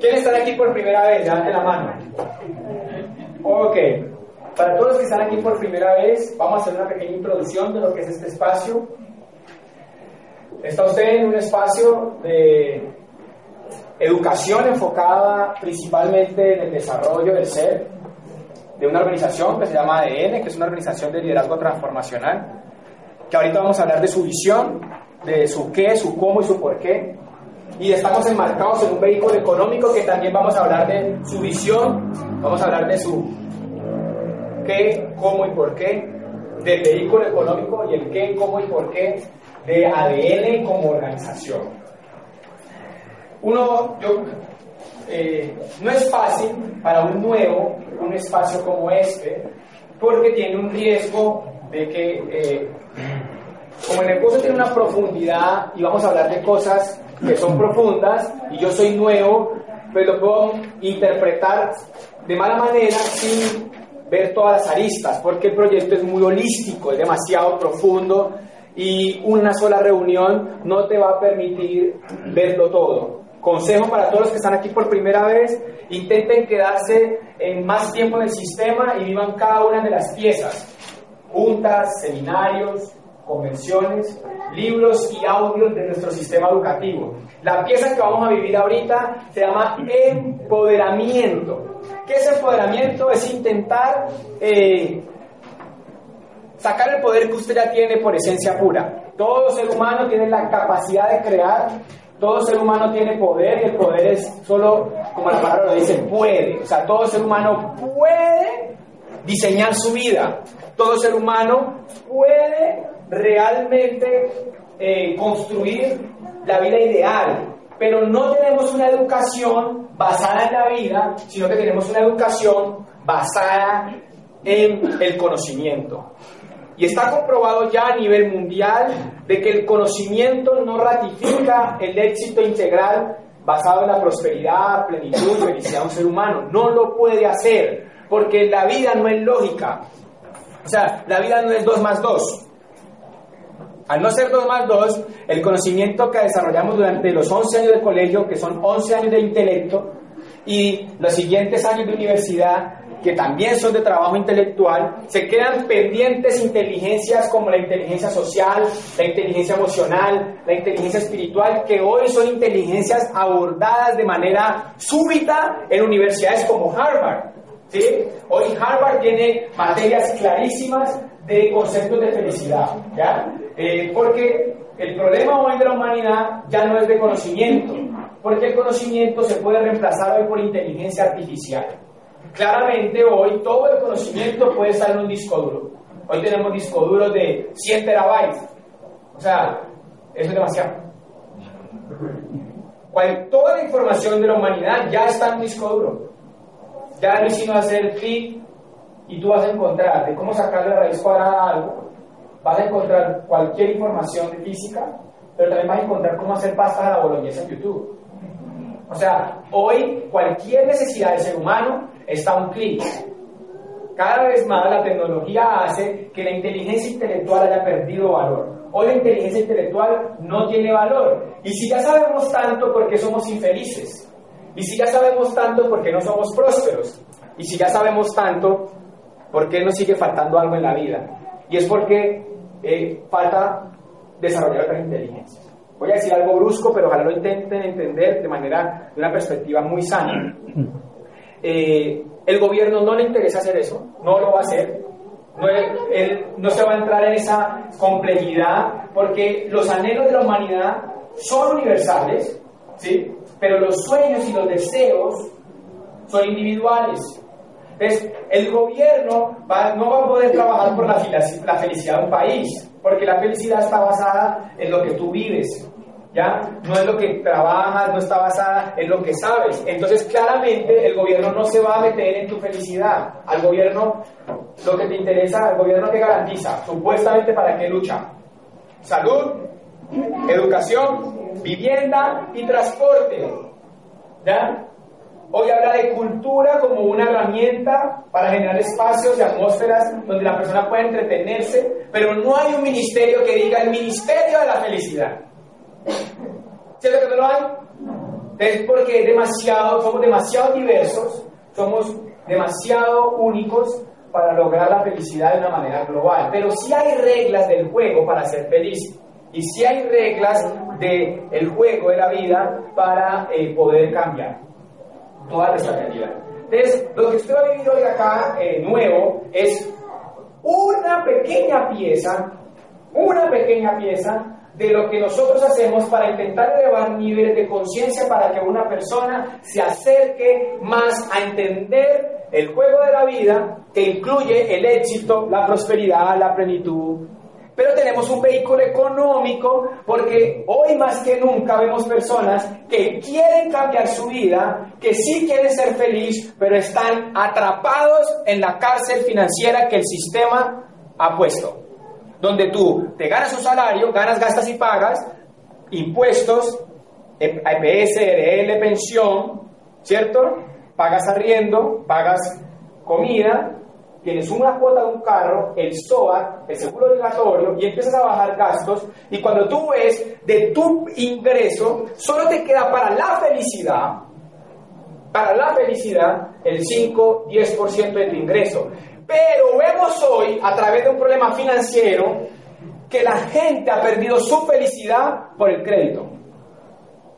¿Quiénes están aquí por primera vez? Levanten la mano. Ok. Para todos los que están aquí por primera vez, vamos a hacer una pequeña introducción de lo que es este espacio. Está usted en un espacio de educación enfocada principalmente en el desarrollo del ser, de una organización que se llama ADN, que es una organización de liderazgo transformacional, que ahorita vamos a hablar de su visión, de su qué, su cómo y su por qué. Y estamos enmarcados en un vehículo económico que también vamos a hablar de su visión, vamos a hablar de su qué, cómo y por qué, del vehículo económico y el qué, cómo y por qué de ADN como organización. Uno, yo, eh, no es fácil para un nuevo, un espacio como este, porque tiene un riesgo de que, eh, como el negocio tiene una profundidad y vamos a hablar de cosas que son profundas y yo soy nuevo, pues lo puedo interpretar de mala manera sin ver todas las aristas, porque el proyecto es muy holístico, es demasiado profundo y una sola reunión no te va a permitir verlo todo. Consejo para todos los que están aquí por primera vez, intenten quedarse en más tiempo en el sistema y vivan cada una de las piezas, juntas, seminarios, convenciones, libros y audios de nuestro sistema educativo. La pieza que vamos a vivir ahorita se llama empoderamiento. ¿Qué es empoderamiento? Es intentar eh, sacar el poder que usted ya tiene por esencia pura. Todo ser humano tiene la capacidad de crear, todo ser humano tiene poder y el poder es solo, como la palabra lo dice, puede. O sea, todo ser humano puede diseñar su vida. Todo ser humano puede realmente eh, construir la vida ideal. Pero no tenemos una educación basada en la vida, sino que tenemos una educación basada en el conocimiento. Y está comprobado ya a nivel mundial de que el conocimiento no ratifica el éxito integral basado en la prosperidad, plenitud felicidad de un ser humano. No lo puede hacer, porque la vida no es lógica. O sea, la vida no es 2 más 2. Al no ser 2 más 2, el conocimiento que desarrollamos durante los 11 años de colegio, que son 11 años de intelecto, y los siguientes años de universidad, que también son de trabajo intelectual, se quedan pendientes inteligencias como la inteligencia social, la inteligencia emocional, la inteligencia espiritual, que hoy son inteligencias abordadas de manera súbita en universidades como Harvard. ¿sí? Hoy Harvard tiene materias clarísimas de conceptos de felicidad, ¿ya? Eh, porque el problema hoy de la humanidad ya no es de conocimiento, porque el conocimiento se puede reemplazar hoy por inteligencia artificial. Claramente hoy todo el conocimiento puede estar en un disco duro. Hoy tenemos disco duros de 100 terabytes. O sea, eso es demasiado. toda la información de la humanidad ya está en un disco duro. Ya no sino hacer clic y tú vas a encontrar de cómo sacarle raíz cuadrada a algo. Vas a encontrar cualquier información de física, pero también vas a encontrar cómo hacer pasta a la boloñesa en YouTube. O sea, hoy cualquier necesidad del ser humano está a un clic. Cada vez más la tecnología hace que la inteligencia intelectual haya perdido valor. Hoy la inteligencia intelectual no tiene valor. Y si ya sabemos tanto, ¿por qué somos infelices? Y si ya sabemos tanto, ¿por qué no somos prósperos? Y si ya sabemos tanto, ¿por qué nos sigue faltando algo en la vida? Y es porque eh, falta desarrollar otras inteligencias. Voy a decir algo brusco, pero ojalá lo intenten entender de manera, de una perspectiva muy sana. Eh, el gobierno no le interesa hacer eso, no lo va a hacer. No, no se va a entrar en esa complejidad porque los anhelos de la humanidad son universales, ¿sí? pero los sueños y los deseos son individuales. Entonces, el gobierno no va a poder trabajar por la, felicidad de un país, porque la felicidad está basada en lo que tú vives, ¿ya? No es lo que trabajas, no está basada en lo que sabes. Entonces, claramente, el gobierno no se va a meter en tu felicidad. Al gobierno, lo que te interesa, el gobierno que garantiza, supuestamente, ¿para qué lucha? Salud, educación, vivienda y transporte. ¿Ya? Hoy habla de cultura como una herramienta para generar espacios y atmósferas donde la persona puede entretenerse, pero no hay un ministerio que diga el ministerio de la felicidad. ¿Cierto que no lo hay? Es porque demasiado, somos demasiado diversos, somos demasiado únicos para lograr la felicidad de una manera global. Pero sí hay reglas del juego para ser feliz. Y sí hay reglas del juego de la vida para eh, poder cambiar toda nuestra realidad. Entonces, lo que usted va a vivir hoy acá eh, nuevo es una pequeña pieza, una pequeña pieza de lo que nosotros hacemos para intentar elevar niveles de conciencia para que una persona se acerque más a entender el juego de la vida que incluye el éxito, la prosperidad, la plenitud. Pero tenemos un vehículo económico porque hoy más que nunca vemos personas que quieren cambiar su vida, que sí quieren ser feliz, pero están atrapados en la cárcel financiera que el sistema ha puesto. Donde tú te ganas un salario, ganas, gastas y pagas, impuestos, EPS, RL, pensión, ¿cierto? pagas arriendo, pagas comida, tienes una cuota de un carro, el SOAT, el seguro obligatorio, y empiezas a bajar gastos, y cuando tú ves de tu ingreso, solo te queda para la felicidad, para la felicidad, el 5-10% de tu ingreso. Pero vemos hoy, a través de un problema financiero, que la gente ha perdido su felicidad por el crédito.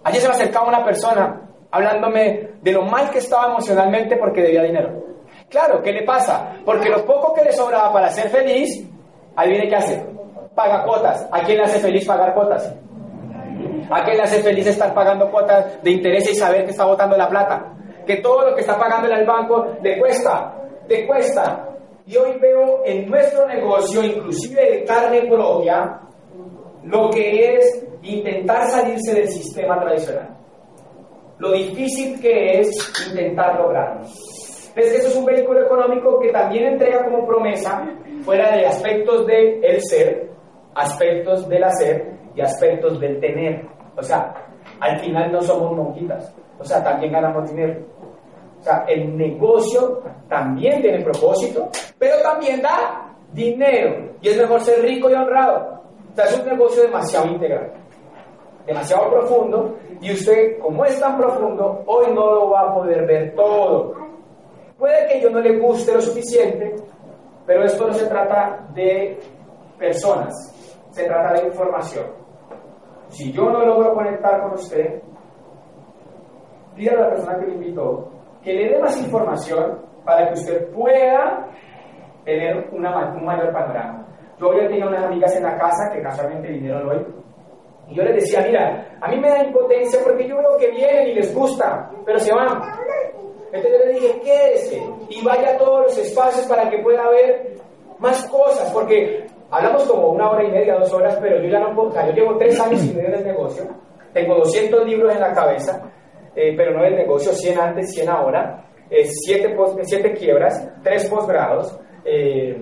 Ayer se me acercaba una persona hablándome de lo mal que estaba emocionalmente porque debía dinero. Claro, ¿qué le pasa? Porque lo poco que le sobraba para ser feliz, adivine qué hace. Paga cuotas. ¿A quién le hace feliz pagar cuotas? ¿A quién le hace feliz estar pagando cuotas de interés y saber que está botando la plata? Que todo lo que está pagando en el banco le cuesta, le cuesta. Y hoy veo en nuestro negocio, inclusive de carne propia, lo que es intentar salirse del sistema tradicional lo difícil que es intentar lograrlo. Es eso es un vehículo económico que también entrega como promesa, fuera de aspectos del el ser, aspectos del hacer y aspectos del tener. O sea, al final no somos monjitas, o sea, también ganamos dinero. O sea, el negocio también tiene propósito, pero también da dinero. Y es mejor ser rico y honrado. O sea, es un negocio demasiado integral demasiado profundo y usted, como es tan profundo, hoy no lo va a poder ver todo. Puede que yo no le guste lo suficiente, pero esto no se trata de personas, se trata de información. Si yo no logro conectar con usted, pídale a la persona que me invitó que le dé más información para que usted pueda tener un mayor panorama. Yo hoy tenía unas amigas en la casa que casualmente vinieron hoy y yo les decía, mira, a mí me da impotencia porque yo veo que vienen y les gusta, pero se van. Entonces yo le dije, quédese y vaya a todos los espacios para que pueda ver más cosas, porque hablamos como una hora y media, dos horas, pero yo ya no puedo, yo llevo tres años y medio en el negocio, tengo 200 libros en la cabeza, eh, pero no del negocio, 100 antes, 100 ahora, 7 siete, quiebras, 3 posgrados, eh,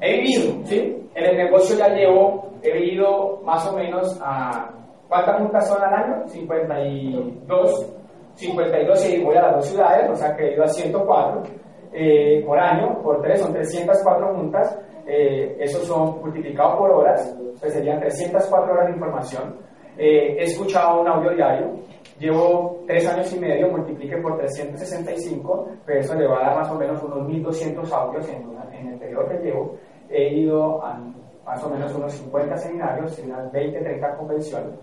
he vivido, ¿sí? En el negocio ya llevo he ido más o menos a... ¿Cuántas juntas son al año? 52. 52 y voy a las dos ciudades, o sea que he ido a 104 eh, por año, por tres, son 304 juntas. Eh, esos son multiplicados por horas, pues serían 304 horas de información. Eh, he escuchado un audio diario, llevo tres años y medio, multiplique por 365, pero eso le va a dar más o menos unos 1200 audios en, en el periodo que llevo. He ido a más o menos unos 50 seminarios, unas 20, 30 convenciones,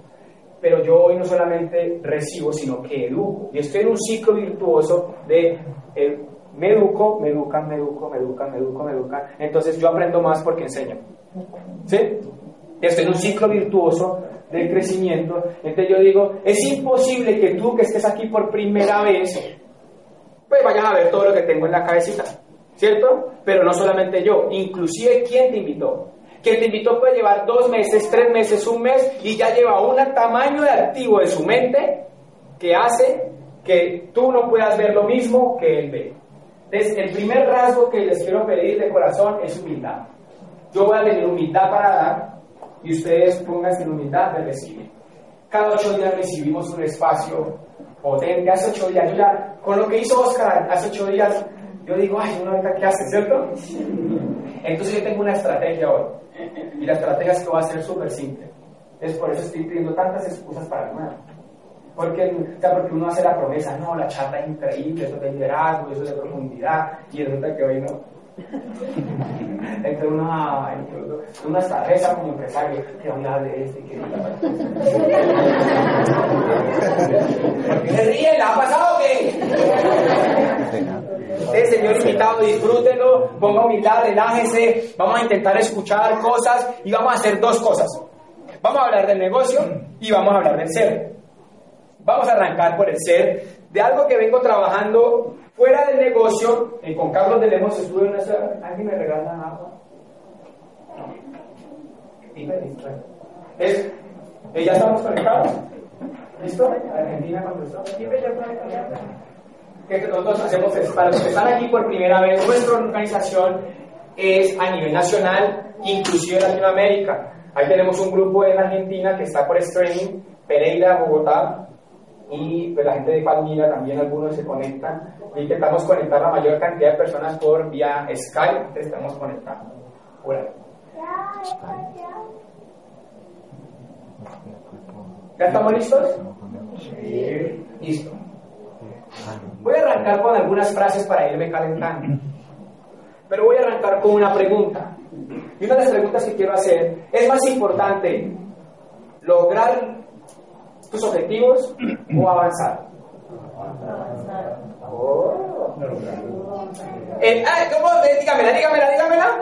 pero yo hoy no solamente recibo, sino que educo. Y estoy en un ciclo virtuoso de eh, me educo, me educan, me educo, me educan, me educo, me educan. Entonces yo aprendo más porque enseño. ¿Sí? Estoy en un ciclo virtuoso del crecimiento. Entonces yo digo, es imposible que tú que estés aquí por primera vez, pues vayas a ver todo lo que tengo en la cabecita. ¿Cierto? Pero no solamente yo, inclusive quién te invitó. Quien te invitó puede llevar dos meses, tres meses, un mes y ya lleva un tamaño de activo de su mente que hace que tú no puedas ver lo mismo que él ve. Entonces, el primer rasgo que les quiero pedir de corazón es humildad. Yo voy a tener humildad para dar y ustedes pónganse en humildad de recibir. Cada ocho días recibimos un espacio potente. Hace ocho días, ya, con lo que hizo Oscar hace ocho días, yo digo, ay, una vez ¿qué hace, cierto? Entonces yo tengo una estrategia hoy. Y la estrategia es que va a ser súper simple. Es por eso estoy pidiendo tantas excusas para nada. Porque, o sea, porque uno hace la promesa, no, la charla es increíble, eso de liderazgo, eso de profundidad, y resulta que hoy no. entre una, entre una estrategia como empresario, que habla de este, que ¿Por qué se ríe? ¿La ha pasado o qué? Usted, señor invitado, disfrútenlo, ponga humildad, relájese, vamos a intentar escuchar cosas y vamos a hacer dos cosas. Vamos a hablar del negocio y vamos a hablar del ser. Vamos a arrancar por el ser, de algo que vengo trabajando fuera del negocio. Eh, con Carlos de Lemos estuve en una. ¿Alguien me regala agua? Es, eh, ¿Ya estamos conectados? ¿Listo? Argentina contestó. Que nosotros hacemos es, para los que están aquí por primera vez, nuestra organización es a nivel nacional, inclusive Latinoamérica. Ahí tenemos un grupo en Argentina que está por streaming, Pereira, Bogotá, y pues, la gente de Palmira también algunos se conectan. Intentamos conectar la mayor cantidad de personas por vía Skype, estamos conectando. ¿Ya estamos listos? Sí. Listo. Voy a arrancar con algunas frases para irme calentando. Pero voy a arrancar con una pregunta. Y una de las preguntas que quiero hacer, ¿es más importante lograr tus objetivos o avanzar? Oh. Eh, ah, ¿cómo? Dígamela, dígamela, dígamela.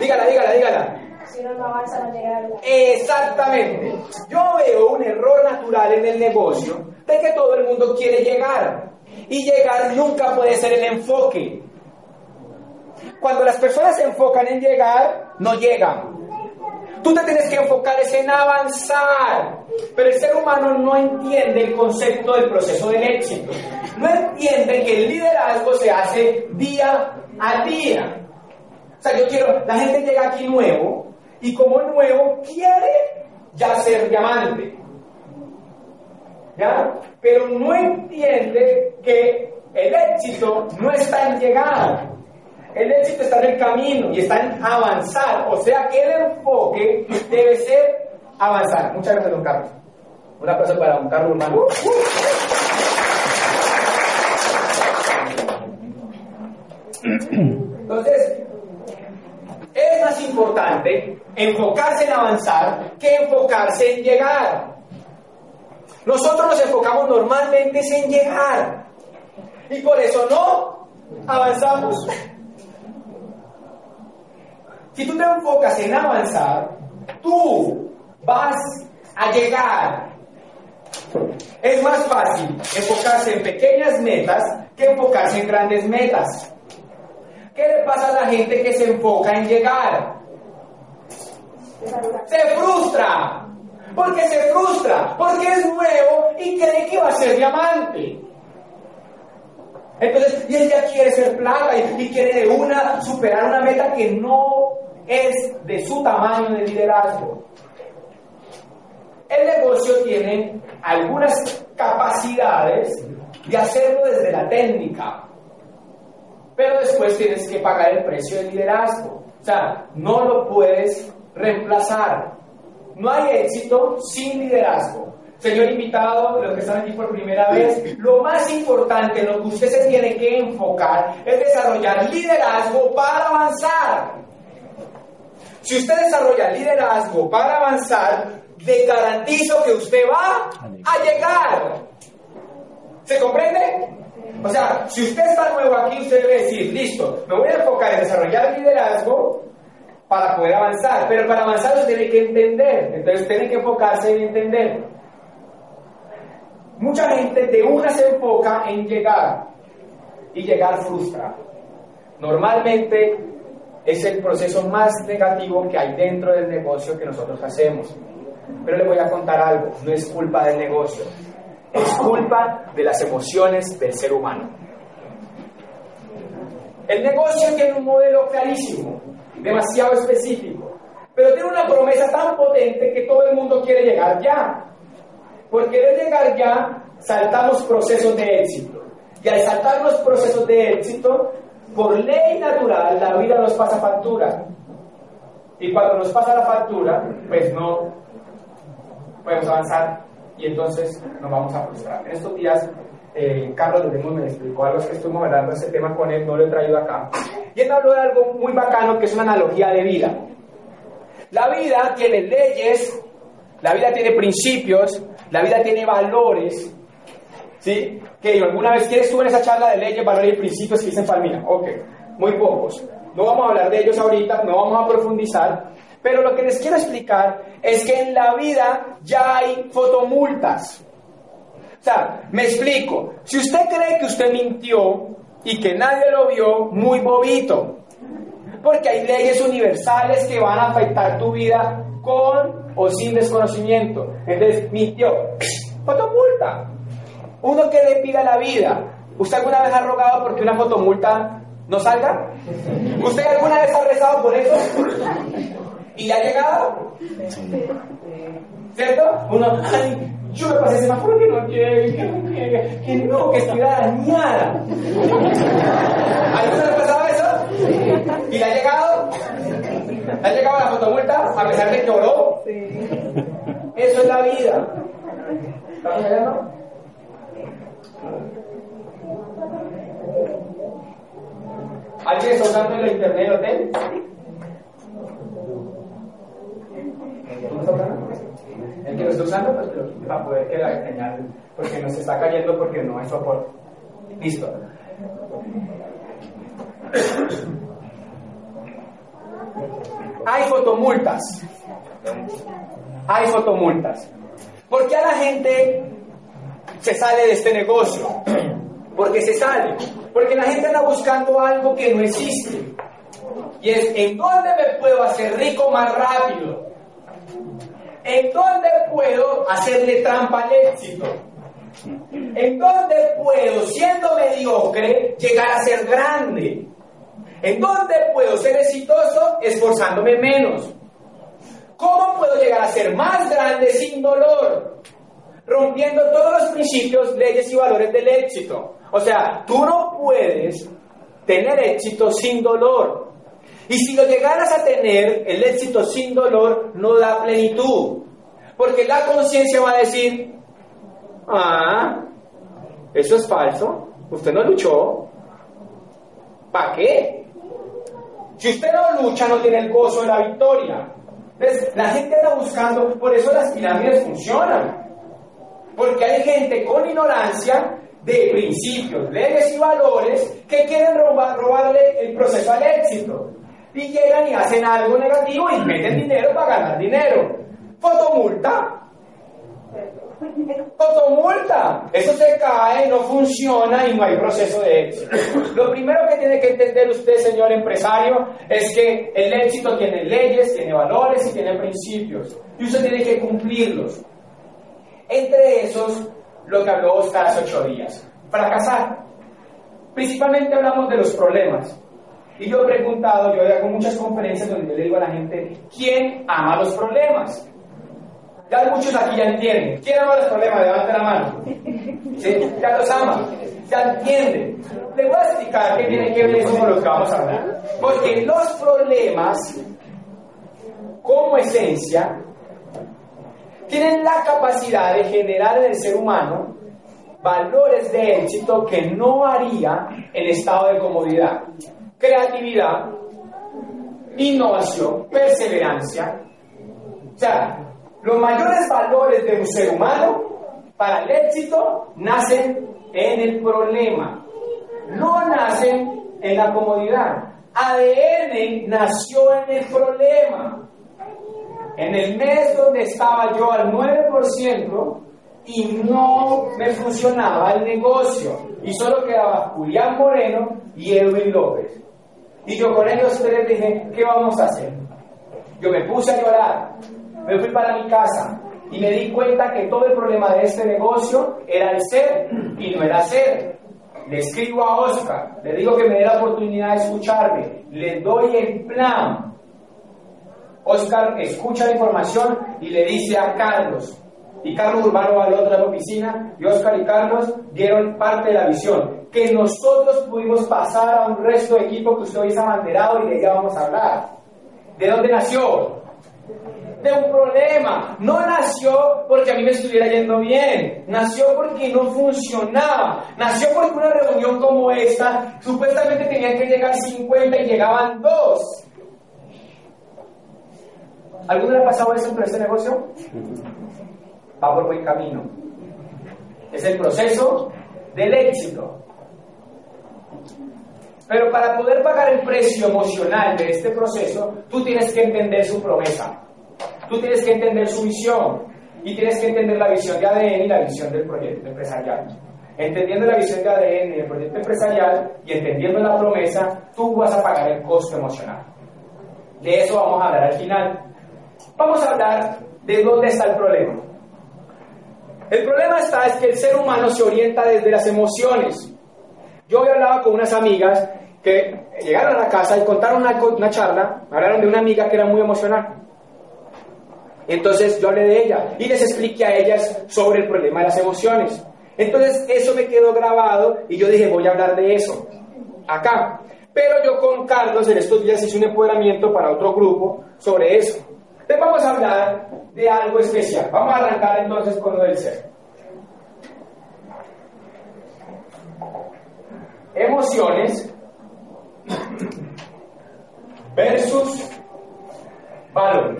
Dígala, dígala, dígala. Si no, no avanza, no llega Exactamente. Yo veo un error natural en el negocio de que todo el mundo quiere llegar. Y llegar nunca puede ser el enfoque. Cuando las personas se enfocan en llegar, no llegan. Tú te tienes que enfocar en avanzar. Pero el ser humano no entiende el concepto del proceso del éxito. No entiende que el liderazgo se hace día a día. O sea, yo quiero, la gente llega aquí nuevo y como nuevo quiere ya ser diamante. ¿Ya? Pero no entiende que el éxito no está en llegar. El éxito está en el camino y está en avanzar. O sea que el enfoque debe ser avanzar. Muchas gracias, don Carlos. Un aplauso para don Carlos hermano. Entonces, es más importante enfocarse en avanzar que enfocarse en llegar. Nosotros nos enfocamos normalmente en llegar y por eso no avanzamos. Si tú te enfocas en avanzar, tú vas a llegar. Es más fácil enfocarse en pequeñas metas que enfocarse en grandes metas. ¿Qué le pasa a la gente que se enfoca en llegar? Se frustra. ¿Por qué se frustra? Porque es nuevo y cree que va a ser diamante. Entonces, y él ya quiere ser plata y, quiere de una superar una meta que no es de su tamaño de liderazgo. El negocio tiene algunas capacidades de hacerlo desde la técnica, pero después tienes que pagar el precio del liderazgo. O sea, no lo puedes reemplazar. No hay éxito sin liderazgo. Señor invitado, los que están aquí por primera vez, lo más importante, lo que usted se tiene que enfocar es desarrollar liderazgo para avanzar. Si usted desarrolla liderazgo para avanzar, le garantizo que usted va a llegar. ¿Se comprende? O sea, si usted está nuevo aquí, usted debe decir, listo, me voy a enfocar en desarrollar liderazgo para poder avanzar. Pero para avanzar usted tiene que entender. Entonces tiene que enfocarse en entender. Mucha gente de una se enfoca en llegar y llegar frustra. Normalmente es el proceso más negativo que hay dentro del negocio que nosotros hacemos. Pero le voy a contar algo, no es culpa del negocio, es culpa de las emociones del ser humano. El negocio tiene un modelo clarísimo, demasiado específico, pero tiene una promesa tan potente que todo el mundo quiere llegar ya. Por querer llegar ya, saltamos procesos de éxito. Y al saltar los procesos de éxito, por ley natural, la vida nos pasa factura. Y cuando nos pasa la factura, pues no podemos avanzar y entonces nos vamos a frustrar. En estos días, eh, Carlos de me explicó algo que estuvimos hablando ese tema con él, no lo he traído acá. Y él habló de algo muy bacano que es una analogía de vida. La vida tiene leyes, la vida tiene principios, la vida tiene valores, ¿sí? Que alguna vez quieres tú en esa charla de leyes, valores y principios que dicen Palmira. Ok, muy pocos. No vamos a hablar de ellos ahorita, no vamos a profundizar, pero lo que les quiero explicar es que en la vida ya hay fotomultas. O sea, me explico. Si usted cree que usted mintió y que nadie lo vio, muy bobito. Porque hay leyes universales que van a afectar tu vida con o sin desconocimiento. Entonces, mintió. Fotomulta. Uno que le pida la vida. ¿Usted alguna vez ha rogado porque una fotomulta no salga? ¿Usted alguna vez ha rezado por eso? ¿Y ha llegado? ¿Cierto? Uno, ay, yo me que no llegue, que no llegue, que no, que estuviera dañada. ¿Alguna le ha pasado eso? ¿Y le ha llegado? ¿Le ha llegado la fotomulta a pesar de que oró? Eso es la vida. ¿Estamos viendo? ¿Alguien está usando el internet hotel? El que lo está usando, pues lo para poder que la porque nos está cayendo porque no hay soporte. Listo. Hay fotomultas. Hay fotomultas. ¿Por qué a la gente se sale de este negocio? Porque se sale. Porque la gente anda buscando algo que no existe. Y es, ¿en dónde me puedo hacer rico más rápido? ¿En dónde puedo hacerle trampa al éxito? ¿En dónde puedo, siendo mediocre, llegar a ser grande? ¿En dónde puedo ser exitoso esforzándome menos? ¿Cómo puedo llegar a ser más grande sin dolor? Rompiendo todos los principios, leyes y valores del éxito. O sea, tú no puedes tener éxito sin dolor. Y si lo llegaras a tener, el éxito sin dolor no da plenitud. Porque la conciencia va a decir, ah, eso es falso, usted no luchó. ¿Para qué? Si usted no lucha, no tiene el gozo de la victoria. Entonces, la gente está buscando, por eso las pirámides funcionan. Porque hay gente con ignorancia de principios, leyes y valores que quieren robar, robarle el proceso al éxito. Y llegan y hacen algo negativo y meten dinero para ganar dinero. Fotomulta. Fotomulta. Eso se cae, no funciona y no hay proceso de éxito. Lo primero que tiene que entender usted, señor empresario, es que el éxito tiene leyes, tiene valores y tiene principios. Y usted tiene que cumplirlos. Entre esos, lo que habló Oscar hace ocho días. Fracasar. Principalmente hablamos de los problemas. Y yo he preguntado, yo hago muchas conferencias donde yo le digo a la gente, ¿quién ama los problemas? Ya muchos aquí ya entienden. ¿Quién ama los problemas? Levante la mano. ¿Sí? Ya los ama. Ya entienden. Le voy a explicar qué tiene que ver eso con lo que vamos a hablar. Porque los problemas, como esencia, tienen la capacidad de generar en el ser humano valores de éxito que no haría en estado de comodidad. Creatividad, innovación, perseverancia. O sea, los mayores valores de un ser humano para el éxito nacen en el problema, no nacen en la comodidad. ADN nació en el problema. En el mes donde estaba yo al 9% y no me funcionaba el negocio y solo quedaba Julián Moreno y Edwin López. Y yo con ellos tres dije, ¿qué vamos a hacer? Yo me puse a llorar, me fui para mi casa y me di cuenta que todo el problema de este negocio era el ser y no era ser. Le escribo a Oscar, le digo que me dé la oportunidad de escucharme, le doy el plan. Oscar escucha la información y le dice a Carlos, y Carlos Urbano va al otro de la oficina, y Oscar y Carlos dieron parte de la visión, que nosotros pudimos pasar a un resto de equipo que usted hoy ha abanderado y de ella vamos a hablar. ¿De dónde nació? de un problema. No nació porque a mí me estuviera yendo bien. Nació porque no funcionaba. Nació porque una reunión como esta, supuestamente tenían que llegar 50 y llegaban dos. ¿Alguno le ha pasado eso en este negocio? Va por buen camino. Es el proceso del éxito. Pero para poder pagar el precio emocional de este proceso, tú tienes que entender su promesa. Tú tienes que entender su visión y tienes que entender la visión de ADN y la visión del proyecto empresarial. Entendiendo la visión de ADN y el proyecto empresarial y entendiendo la promesa, tú vas a pagar el costo emocional. De eso vamos a hablar al final. Vamos a hablar de dónde está el problema. El problema está es que el ser humano se orienta desde las emociones. Yo había hablado con unas amigas que llegaron a la casa y contaron una, una charla, hablaron de una amiga que era muy emocional. Entonces yo hablé de ella y les expliqué a ellas sobre el problema de las emociones. Entonces eso me quedó grabado y yo dije, voy a hablar de eso acá. Pero yo con Carlos en estos días hice un empoderamiento para otro grupo sobre eso. Entonces vamos a hablar de algo especial. Vamos a arrancar entonces con lo del ser. Emociones versus valor.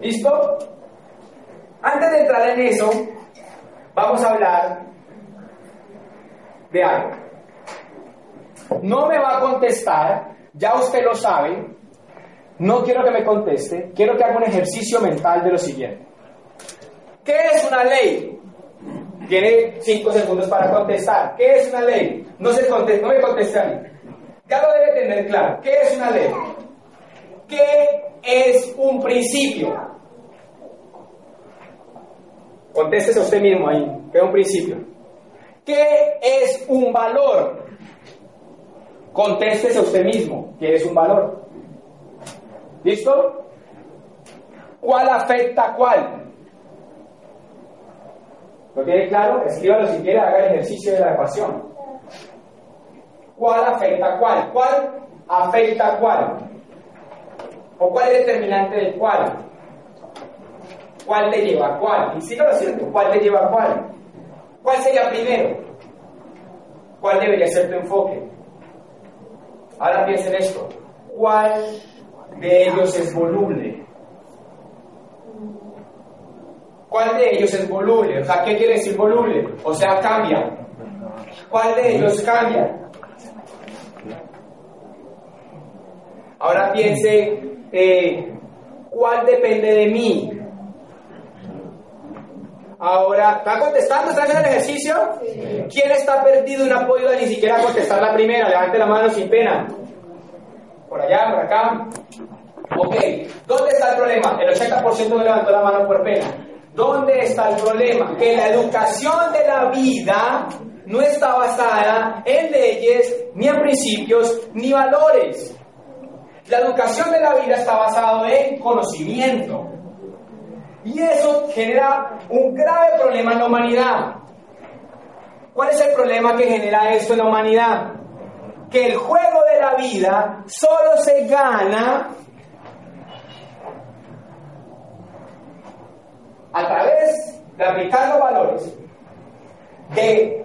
¿Listo? Antes de entrar en eso, vamos a hablar de algo. No me va a contestar, ya usted lo sabe, no quiero que me conteste, quiero que haga un ejercicio mental de lo siguiente. ¿Qué es una ley? Tiene cinco segundos para contestar. ¿Qué es una ley? No, se conteste, no me conteste a mí. Ya lo debe tener claro. ¿Qué es una ley? ¿Qué es un principio? Contéstese a usted mismo ahí, que es un principio. ¿Qué es un valor? Contéstese a usted mismo, ¿qué es un valor? ¿Listo? ¿Cuál afecta a cuál? ¿Lo tiene claro? Escríbalo si quiere, haga el ejercicio de la ecuación. ¿Cuál afecta a cuál? ¿Cuál afecta a cuál? ¿O cuál es determinante del cuál? ¿Cuál te lleva a cuál? Y lo haciendo, ¿cuál te lleva a cuál? ¿Cuál sería primero? ¿Cuál debería ser tu enfoque? Ahora piensen esto. ¿Cuál de ellos es voluble? ¿Cuál de ellos es voluble? O sea, ¿qué quiere decir voluble? O sea, cambia. ¿Cuál de ellos cambia? Ahora piense, eh, ¿cuál depende de mí? Ahora, ¿está contestando? ¿Está haciendo el ejercicio? ¿Quién está perdido y no ha podido ni siquiera contestar la primera? Levante la mano sin pena. Por allá, por acá. Ok, ¿dónde está el problema? El 80% no levantó la mano por pena. ¿Dónde está el problema? Que la educación de la vida no está basada en leyes, ni en principios, ni valores. La educación de la vida está basada en conocimiento. Y eso genera un grave problema en la humanidad. ¿Cuál es el problema que genera esto en la humanidad? Que el juego de la vida solo se gana a través de aplicar los valores, de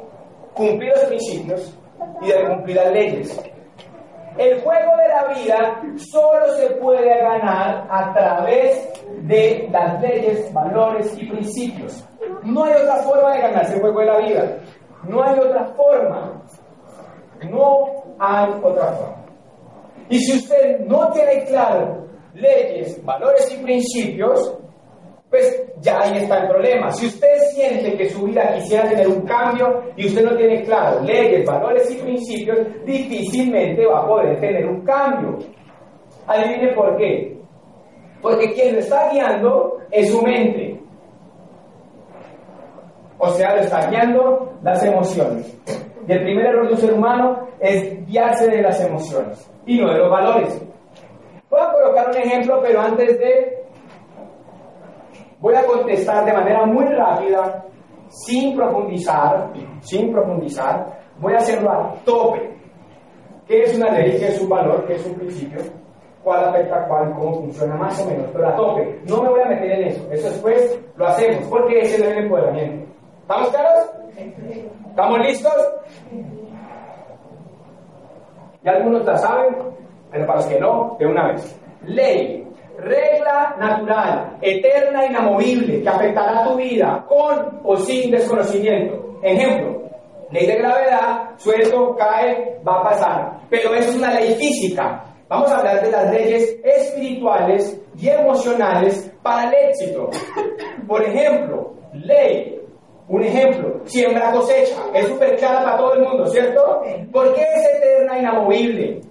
cumplir los principios y de cumplir las leyes. El juego de la vida solo se puede ganar a través de las leyes, valores y principios. No hay otra forma de ganarse el juego de la vida. No hay otra forma. No hay otra forma. Y si usted no tiene claro leyes, valores y principios, pues ya ahí está el problema. Si usted siente que su vida quisiera tener un cambio y usted no tiene claro leyes, valores y principios, difícilmente va a poder tener un cambio. Adivine por qué. Porque quien lo está guiando es su mente. O sea, lo está guiando las emociones. Y el primer error de un ser humano es guiarse de las emociones y no de los valores. Voy a colocar un ejemplo, pero antes de Voy a contestar de manera muy rápida, sin profundizar, sin profundizar. Voy a hacerlo a tope. ¿Qué es una ley? ¿Qué es un valor? ¿Qué es un principio? cuál afecta a cuál, cómo funciona más o menos, pero a tope. No me voy a meter en eso. Eso después lo hacemos, porque ese es el empoderamiento. ¿Estamos claros? ¿Estamos listos? Ya algunos la saben, pero para los que no, de una vez. Ley. Regla natural, eterna, inamovible, que afectará tu vida con o sin desconocimiento. Ejemplo, ley de gravedad, suelto, cae, va a pasar. Pero eso es una ley física. Vamos a hablar de las leyes espirituales y emocionales para el éxito. Por ejemplo, ley. Un ejemplo, siembra cosecha. Es súper clara para todo el mundo, ¿cierto? ¿Por qué es eterna, inamovible?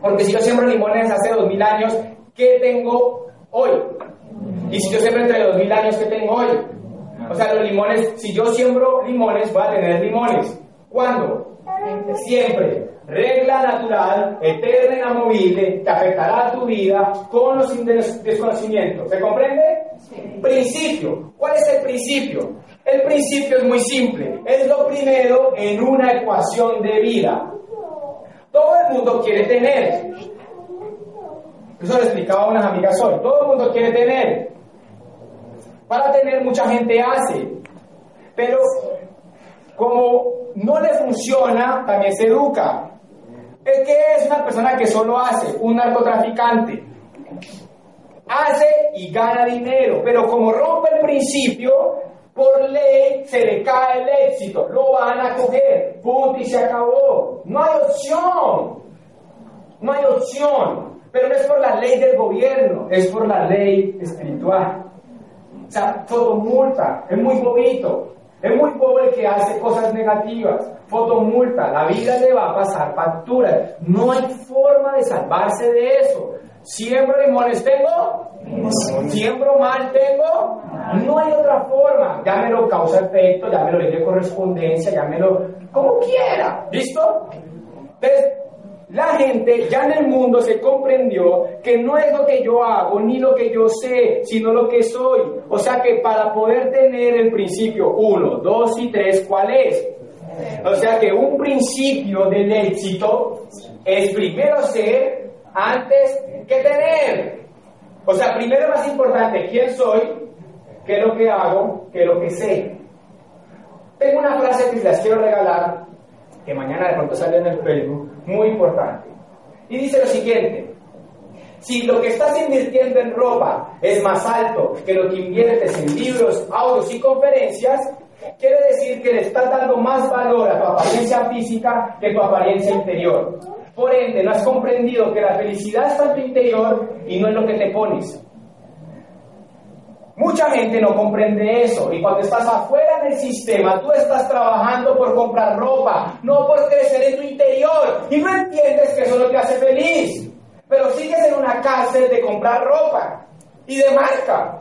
Porque si yo siembro limones hace dos mil años, ¿qué tengo hoy? Y si yo siembro entre dos mil años, ¿qué tengo hoy? O sea, los limones, si yo siembro limones, voy a tener limones. ¿Cuándo? Siempre. Regla natural, eterna, inamovible, que afectará a tu vida con los desconocimientos. ¿Se comprende? Principio. ¿Cuál es el principio? El principio es muy simple. Es lo primero en una ecuación de vida. Todo el mundo quiere tener. Eso lo explicaba a unas amigas hoy. Todo el mundo quiere tener. Para tener mucha gente hace. Pero como no le funciona, también se educa. ¿El que es una persona que solo hace? Un narcotraficante. Hace y gana dinero, pero como rompe el principio, por ley se le cae el éxito. Lo van a coger. Punto y se acabó. No hay opción. No hay opción. Pero no es por la ley del gobierno, es por la ley espiritual. O sea, fotomulta, es muy bobito. Es muy pobre el que hace cosas negativas. Fotomulta, la vida le va a pasar factura. No hay forma de salvarse de eso. ¿Siembro limones tengo? ¿Siembro mal tengo? No hay otra forma. Llámelo causa-efecto, llámelo ley de correspondencia, llámelo como quiera. ¿Listo? Entonces, la gente ya en el mundo se comprendió que no es lo que yo hago ni lo que yo sé, sino lo que soy. O sea que para poder tener el principio 1, 2 y 3, ¿cuál es? O sea que un principio del éxito es primero ser antes que tener. O sea, primero más importante quién soy, qué es lo que hago, qué es lo que sé. Tengo una frase que les quiero regalar, que mañana de pronto sale en el Facebook, muy importante. Y dice lo siguiente, si lo que estás invirtiendo en ropa es más alto que lo que inviertes en libros, audios y conferencias, quiere decir que le estás dando más valor a tu apariencia física que tu apariencia interior. Por ende, no has comprendido que la felicidad está en tu interior y no en lo que te pones. Mucha gente no comprende eso y cuando estás afuera del sistema tú estás trabajando por comprar ropa, no por crecer en tu interior y no entiendes que eso no te hace feliz, pero sigues en una cárcel de comprar ropa y de marca.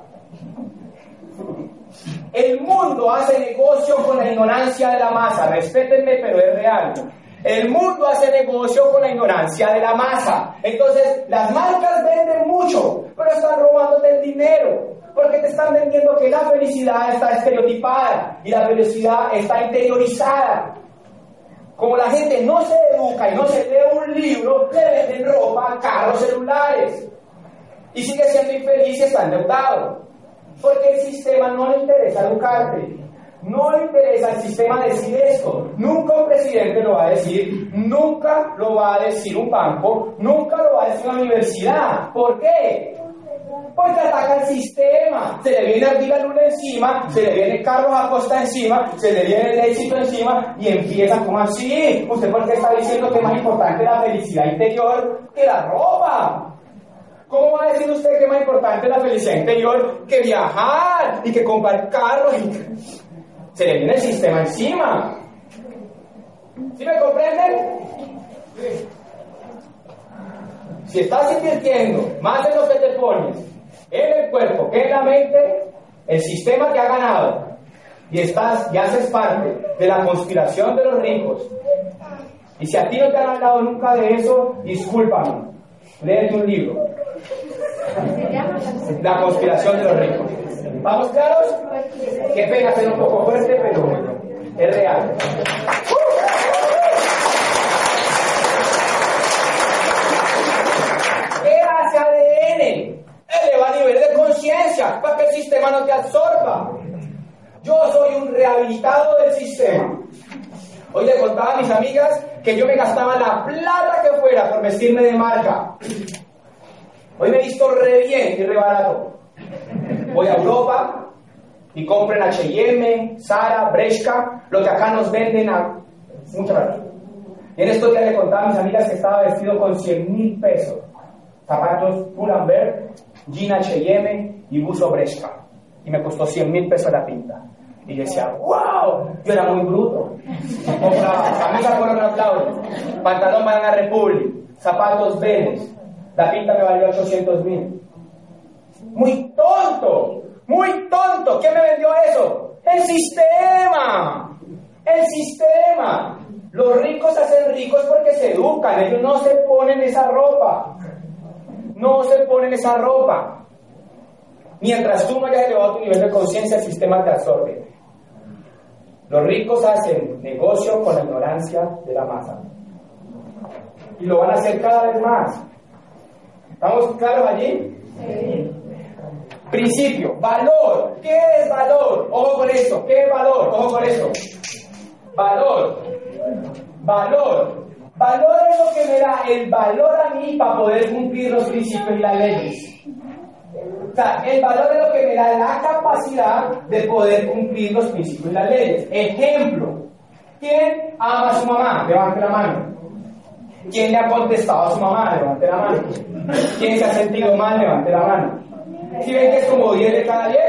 El mundo hace negocio con la ignorancia de la masa, respétenme pero es real. El mundo hace negocio con la ignorancia de la masa. Entonces, las marcas venden mucho, pero están robándote el dinero. Porque te están vendiendo que la felicidad está estereotipada y la felicidad está interiorizada. Como la gente no se educa y no se lee un libro, le venden ropa, carros, celulares. Y sigue siendo infeliz y está endeudado. Porque el sistema no le interesa educarte. No le interesa al sistema decir esto. Nunca un presidente lo va a decir, nunca lo va a decir un banco, nunca lo va a decir una universidad. ¿Por qué? Porque ataca el sistema. Se le viene a la luna encima, se le viene Carlos Acosta encima, se le viene el éxito encima y empieza como así. ¿Usted por qué está diciendo que es más importante la felicidad interior que la ropa? ¿Cómo va a decir usted que es más importante la felicidad interior que viajar y que comprar carros? Se le viene el sistema encima. ¿Sí me comprenden? Si estás invirtiendo más de lo que te pones en el cuerpo que en la mente, el sistema te ha ganado y estás y haces parte de la conspiración de los ricos. Y si a ti no te han hablado nunca de eso, discúlpame, léete un libro. La conspiración de los ricos. ¿Vamos claros? Qué pena ser un poco fuerte, pero es real. ¿Qué hace ADN? Eleva nivel de conciencia para que el sistema no te absorba. Yo soy un rehabilitado del sistema. Hoy le contaba a mis amigas que yo me gastaba la plata que fuera por vestirme de marca. Hoy me he visto re bien y re barato. Voy a Europa y compro en H&M, Zara, Bresca, lo que acá nos venden a mucha plata. En estos días le contaba a mis amigas que estaba vestido con 100 mil pesos. Zapatos Pull&Bear, jean H&M y buzo Bresca. Y me costó 100 mil pesos la pinta. Y yo decía, wow, yo era muy bruto. Compraba camisa Corona Claudio, pantalón Banana Republic, zapatos Vélez. La pinta me valió 800 mil. Muy muy ¿Quién me vendió eso? El sistema. El sistema. Los ricos hacen ricos porque se educan. Ellos no se ponen esa ropa. No se ponen esa ropa. Mientras tú no hayas elevado tu nivel de conciencia, el sistema te absorbe. Los ricos hacen negocio con la ignorancia de la masa. Y lo van a hacer cada vez más. ¿Estamos claros allí? Sí. Principio, valor. ¿Qué es valor? Ojo con esto. ¿Qué es valor? Ojo con esto. Valor. Valor. Valor es lo que me da el valor a mí para poder cumplir los principios y las leyes. O sea, el valor es lo que me da la capacidad de poder cumplir los principios y las leyes. Ejemplo, ¿quién ama a su mamá? Levante la mano. ¿Quién le ha contestado a su mamá? Levante la mano. ¿Quién se ha sentido mal? Levante la mano. ¿Sí ven que es como 10 de cada 10?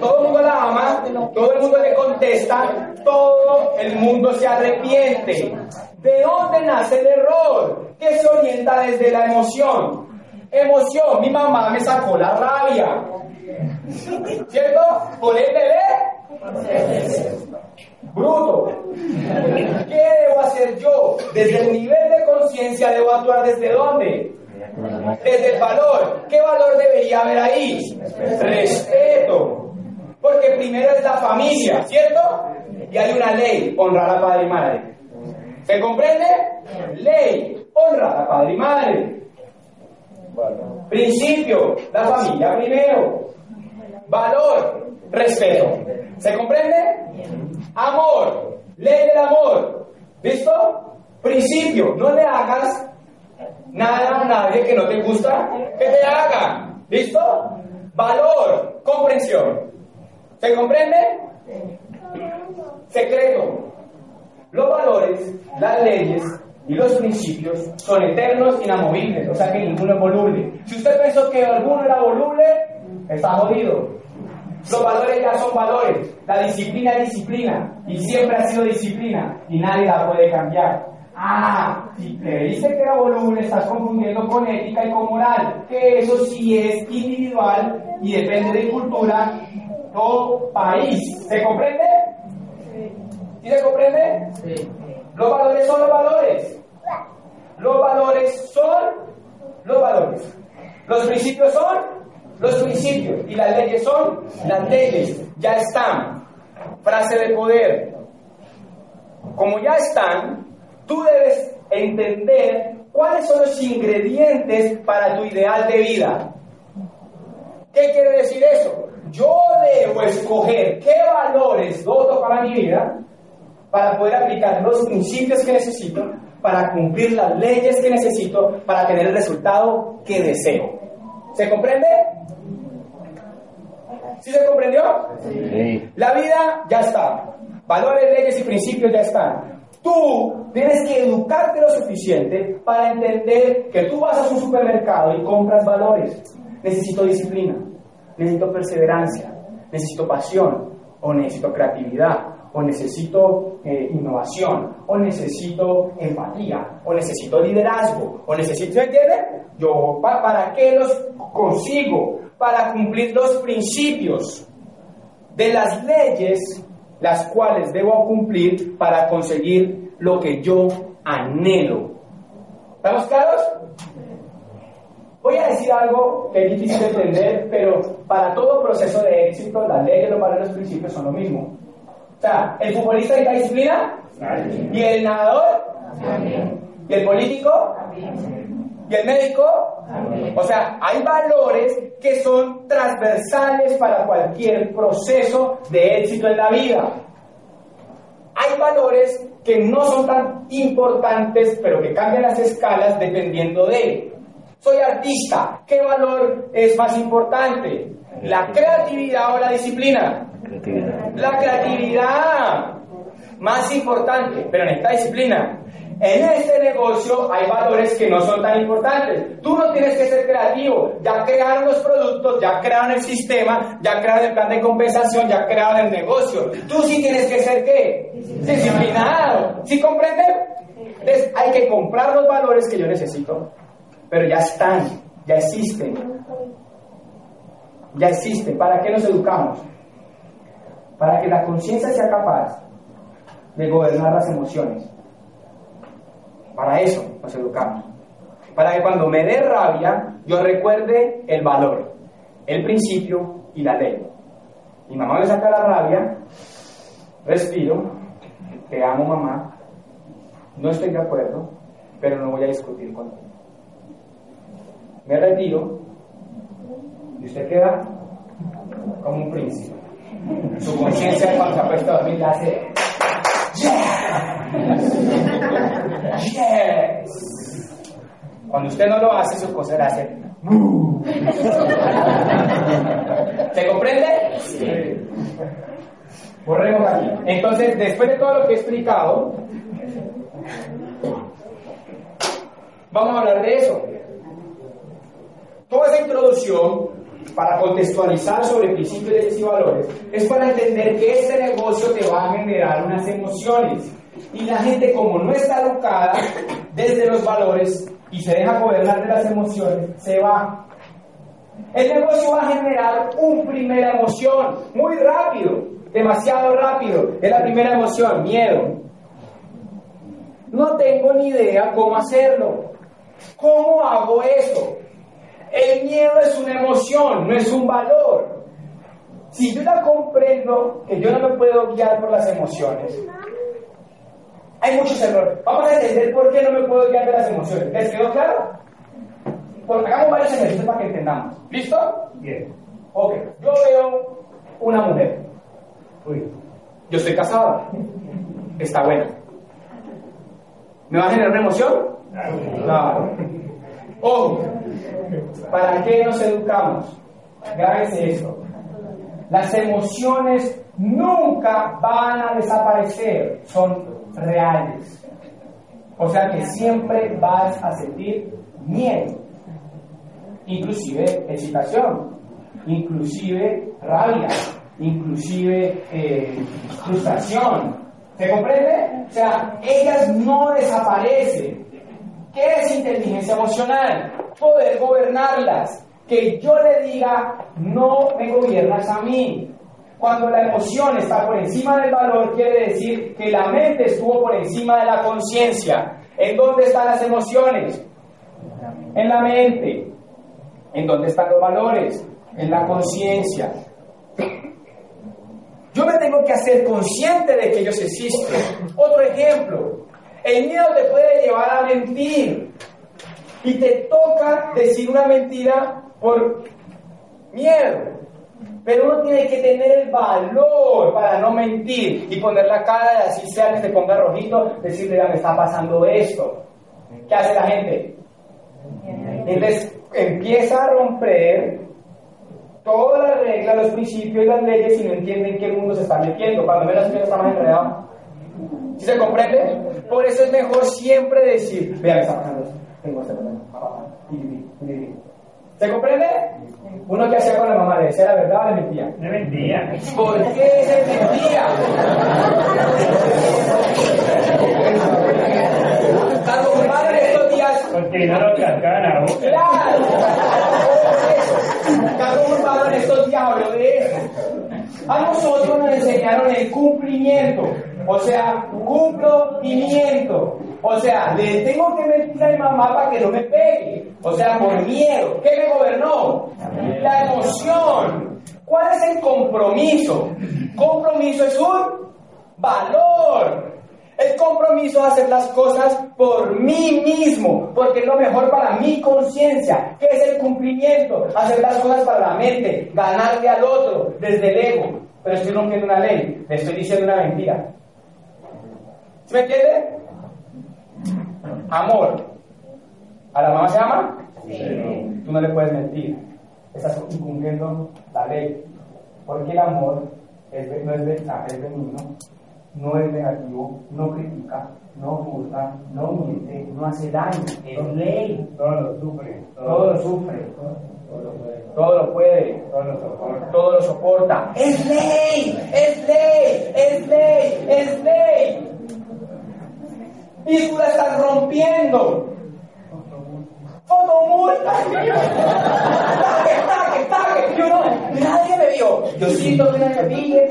Todo el mundo la ama, todo el mundo le contesta, todo el mundo se arrepiente. ¿De dónde nace el error? Que se orienta desde la emoción. Emoción, mi mamá me sacó la rabia. ¿Cierto? Por el bebé. Bruto. ¿Qué debo hacer yo? Desde el nivel de conciencia debo actuar desde dónde? Desde el valor. ¿Qué valor debería haber ahí? Respeto. Porque primero es la familia, ¿cierto? Y hay una ley, honrar a padre y madre. ¿Se comprende? Ley, honrar a padre y madre. Principio, la familia primero. Valor, respeto. ¿Se comprende? Amor, ley del amor. ¿Listo? Principio, no le hagas nada nadie que no te gusta que te haga. ¿Listo? Valor, comprensión. ¿Se comprende? Secreto. Los valores, las leyes y los principios son eternos, inamovibles, o sea que ninguno es voluble. Si usted pensó que alguno era voluble, está jodido. Los valores ya son valores, la disciplina es disciplina y siempre ha sido disciplina y nadie la puede cambiar. Ah, si te dice que era voluble, estás confundiendo con ética y con moral, que eso sí es individual y depende de cultura o país. ¿Se comprende? ¿Sí se comprende? Sí. Los valores son los valores. Los valores son los valores. Los principios son los principios. Y las leyes son las leyes. Ya están. Frase de poder. Como ya están, tú debes entender cuáles son los ingredientes para tu ideal de vida. ¿Qué quiere decir eso? Yo debo escoger qué valores doto para mi vida para poder aplicar los principios que necesito, para cumplir las leyes que necesito, para tener el resultado que deseo. ¿Se comprende? ¿Sí se comprendió? Sí. La vida ya está. Valores, leyes y principios ya están. Tú tienes que educarte lo suficiente para entender que tú vas a un supermercado y compras valores. Necesito disciplina, necesito perseverancia, necesito pasión o necesito creatividad o necesito eh, innovación, o necesito empatía, o necesito liderazgo, o necesito, ¿me entiende? Yo, ¿para qué los consigo? Para cumplir los principios de las leyes las cuales debo cumplir para conseguir lo que yo anhelo. ¿Estamos claros? Voy a decir algo que es difícil de entender, pero para todo proceso de éxito, las leyes, los valores, los principios son lo mismo. O sea, ¿el futbolista necesita disciplina? ¿Y el nadador? ¿Y el político? ¿Y el médico? O sea, hay valores que son transversales para cualquier proceso de éxito en la vida. Hay valores que no son tan importantes, pero que cambian las escalas dependiendo de. Soy artista, ¿qué valor es más importante? ¿La creatividad o la disciplina? La creatividad, más importante, pero en esta disciplina. En este negocio hay valores que no son tan importantes. Tú no tienes que ser creativo. Ya crearon los productos, ya crearon el sistema, ya crearon el plan de compensación, ya crearon el negocio. Tú sí tienes que ser qué? Disciplinado. ¿Sí comprende? Entonces hay que comprar los valores que yo necesito, pero ya están, ya existen. Ya existen. ¿Para qué nos educamos? Para que la conciencia sea capaz de gobernar las emociones para eso nos educamos. Para que cuando me dé rabia, yo recuerde el valor, el principio y la ley. Mi mamá me saca la rabia, respiro, te amo mamá, no estoy de acuerdo, pero no voy a discutir contigo. Me retiro y usted queda como un príncipe. Su conciencia cuando se ha puesto a dormir le hace Yes. Cuando usted no lo hace, su cosa le hace. ¿Se comprende? Sí. Borremos aquí. Entonces, después de todo lo que he explicado, vamos a hablar de eso. Toda esa introducción para contextualizar sobre principios y valores es para entender que este negocio te va a generar unas emociones y la gente como no está educada desde los valores y se deja gobernar de las emociones, se va. El negocio va a generar una primera emoción, muy rápido, demasiado rápido. Es la primera emoción, miedo. No tengo ni idea cómo hacerlo. ¿Cómo hago eso? El miedo es una emoción, no es un valor. Si yo la comprendo, que yo no me puedo guiar por las emociones, hay muchos errores. Vamos a entender por qué no me puedo guiar de las emociones. ¿Les quedó claro? Pues hagamos varios ejercicios para que entendamos. ¿Listo? Bien. Ok. Yo veo una mujer. Uy. Yo estoy casado. Está buena. ¿Me va a generar una emoción? Claro. Ojo. ¿Para qué nos educamos? Grábense esto. Las emociones nunca van a desaparecer. Son reales. O sea que siempre vas a sentir miedo, inclusive excitación, inclusive rabia, inclusive eh, frustración. ¿Se comprende? O sea, ellas no desaparecen. ¿Qué es inteligencia emocional? Poder gobernarlas. Que yo le diga, no me gobiernas a mí, cuando la emoción está por encima del valor, quiere decir que la mente estuvo por encima de la conciencia. ¿En dónde están las emociones? En la mente. ¿En dónde están los valores? En la conciencia. Yo me tengo que hacer consciente de que ellos existen. Otro ejemplo. El miedo te puede llevar a mentir. Y te toca decir una mentira por miedo. Pero uno tiene que tener el valor para no mentir y poner la cara de así sea que se ponga rojito, decirle, ya me está pasando esto. ¿Qué hace la gente? Entonces empieza a romper todas las reglas, los principios y las leyes y no entienden qué mundo se está metiendo. Cuando menos menos está más enredado. ¿Sí se comprende? Por eso es mejor siempre decir, vea, me está pasando Tengo este problema. ¿Se comprende? Uno que hacía con la mamá, ¿le decía la verdad o le mentía? Le mentía. ¿Por qué se mentía? Carlos mi padre estos días. Porque no lo cascaban a boca. ¡Claro! Padre estos días habló de eso. A nosotros nos enseñaron el cumplimiento. O sea, cumplo y miento. O sea, le tengo que mentir a mi mamá para que no me pegue. O sea, por miedo. ¿Qué me gobernó? La emoción. ¿Cuál es el compromiso? Compromiso es un valor. El compromiso es hacer las cosas por mí mismo, porque es lo mejor para mi conciencia. ¿Qué es el cumplimiento? Hacer las cosas para la mente, ganarle al otro desde el ego. Pero estoy rompiendo una ley, le estoy diciendo una mentira. ¿Sí me entiende? Amor. ¿A la mamá se ama? Sí. Tú no le puedes mentir. Estás incumpliendo la ley. Porque el amor es, no es, es benigno, no es negativo, no critica, no juzga, no miente, no hace daño. Es ley. Todo lo sufre. Todo lo sufre. Todo lo puede. Todo lo puede. Todo lo soporta. Todo lo soporta. Es ley. Es ley. Es ley. Es ley. Y tú la estás rompiendo. Fotomulta. Taque, taque, taque. Yo no, nadie me vio. Yo siento que nadie me pille.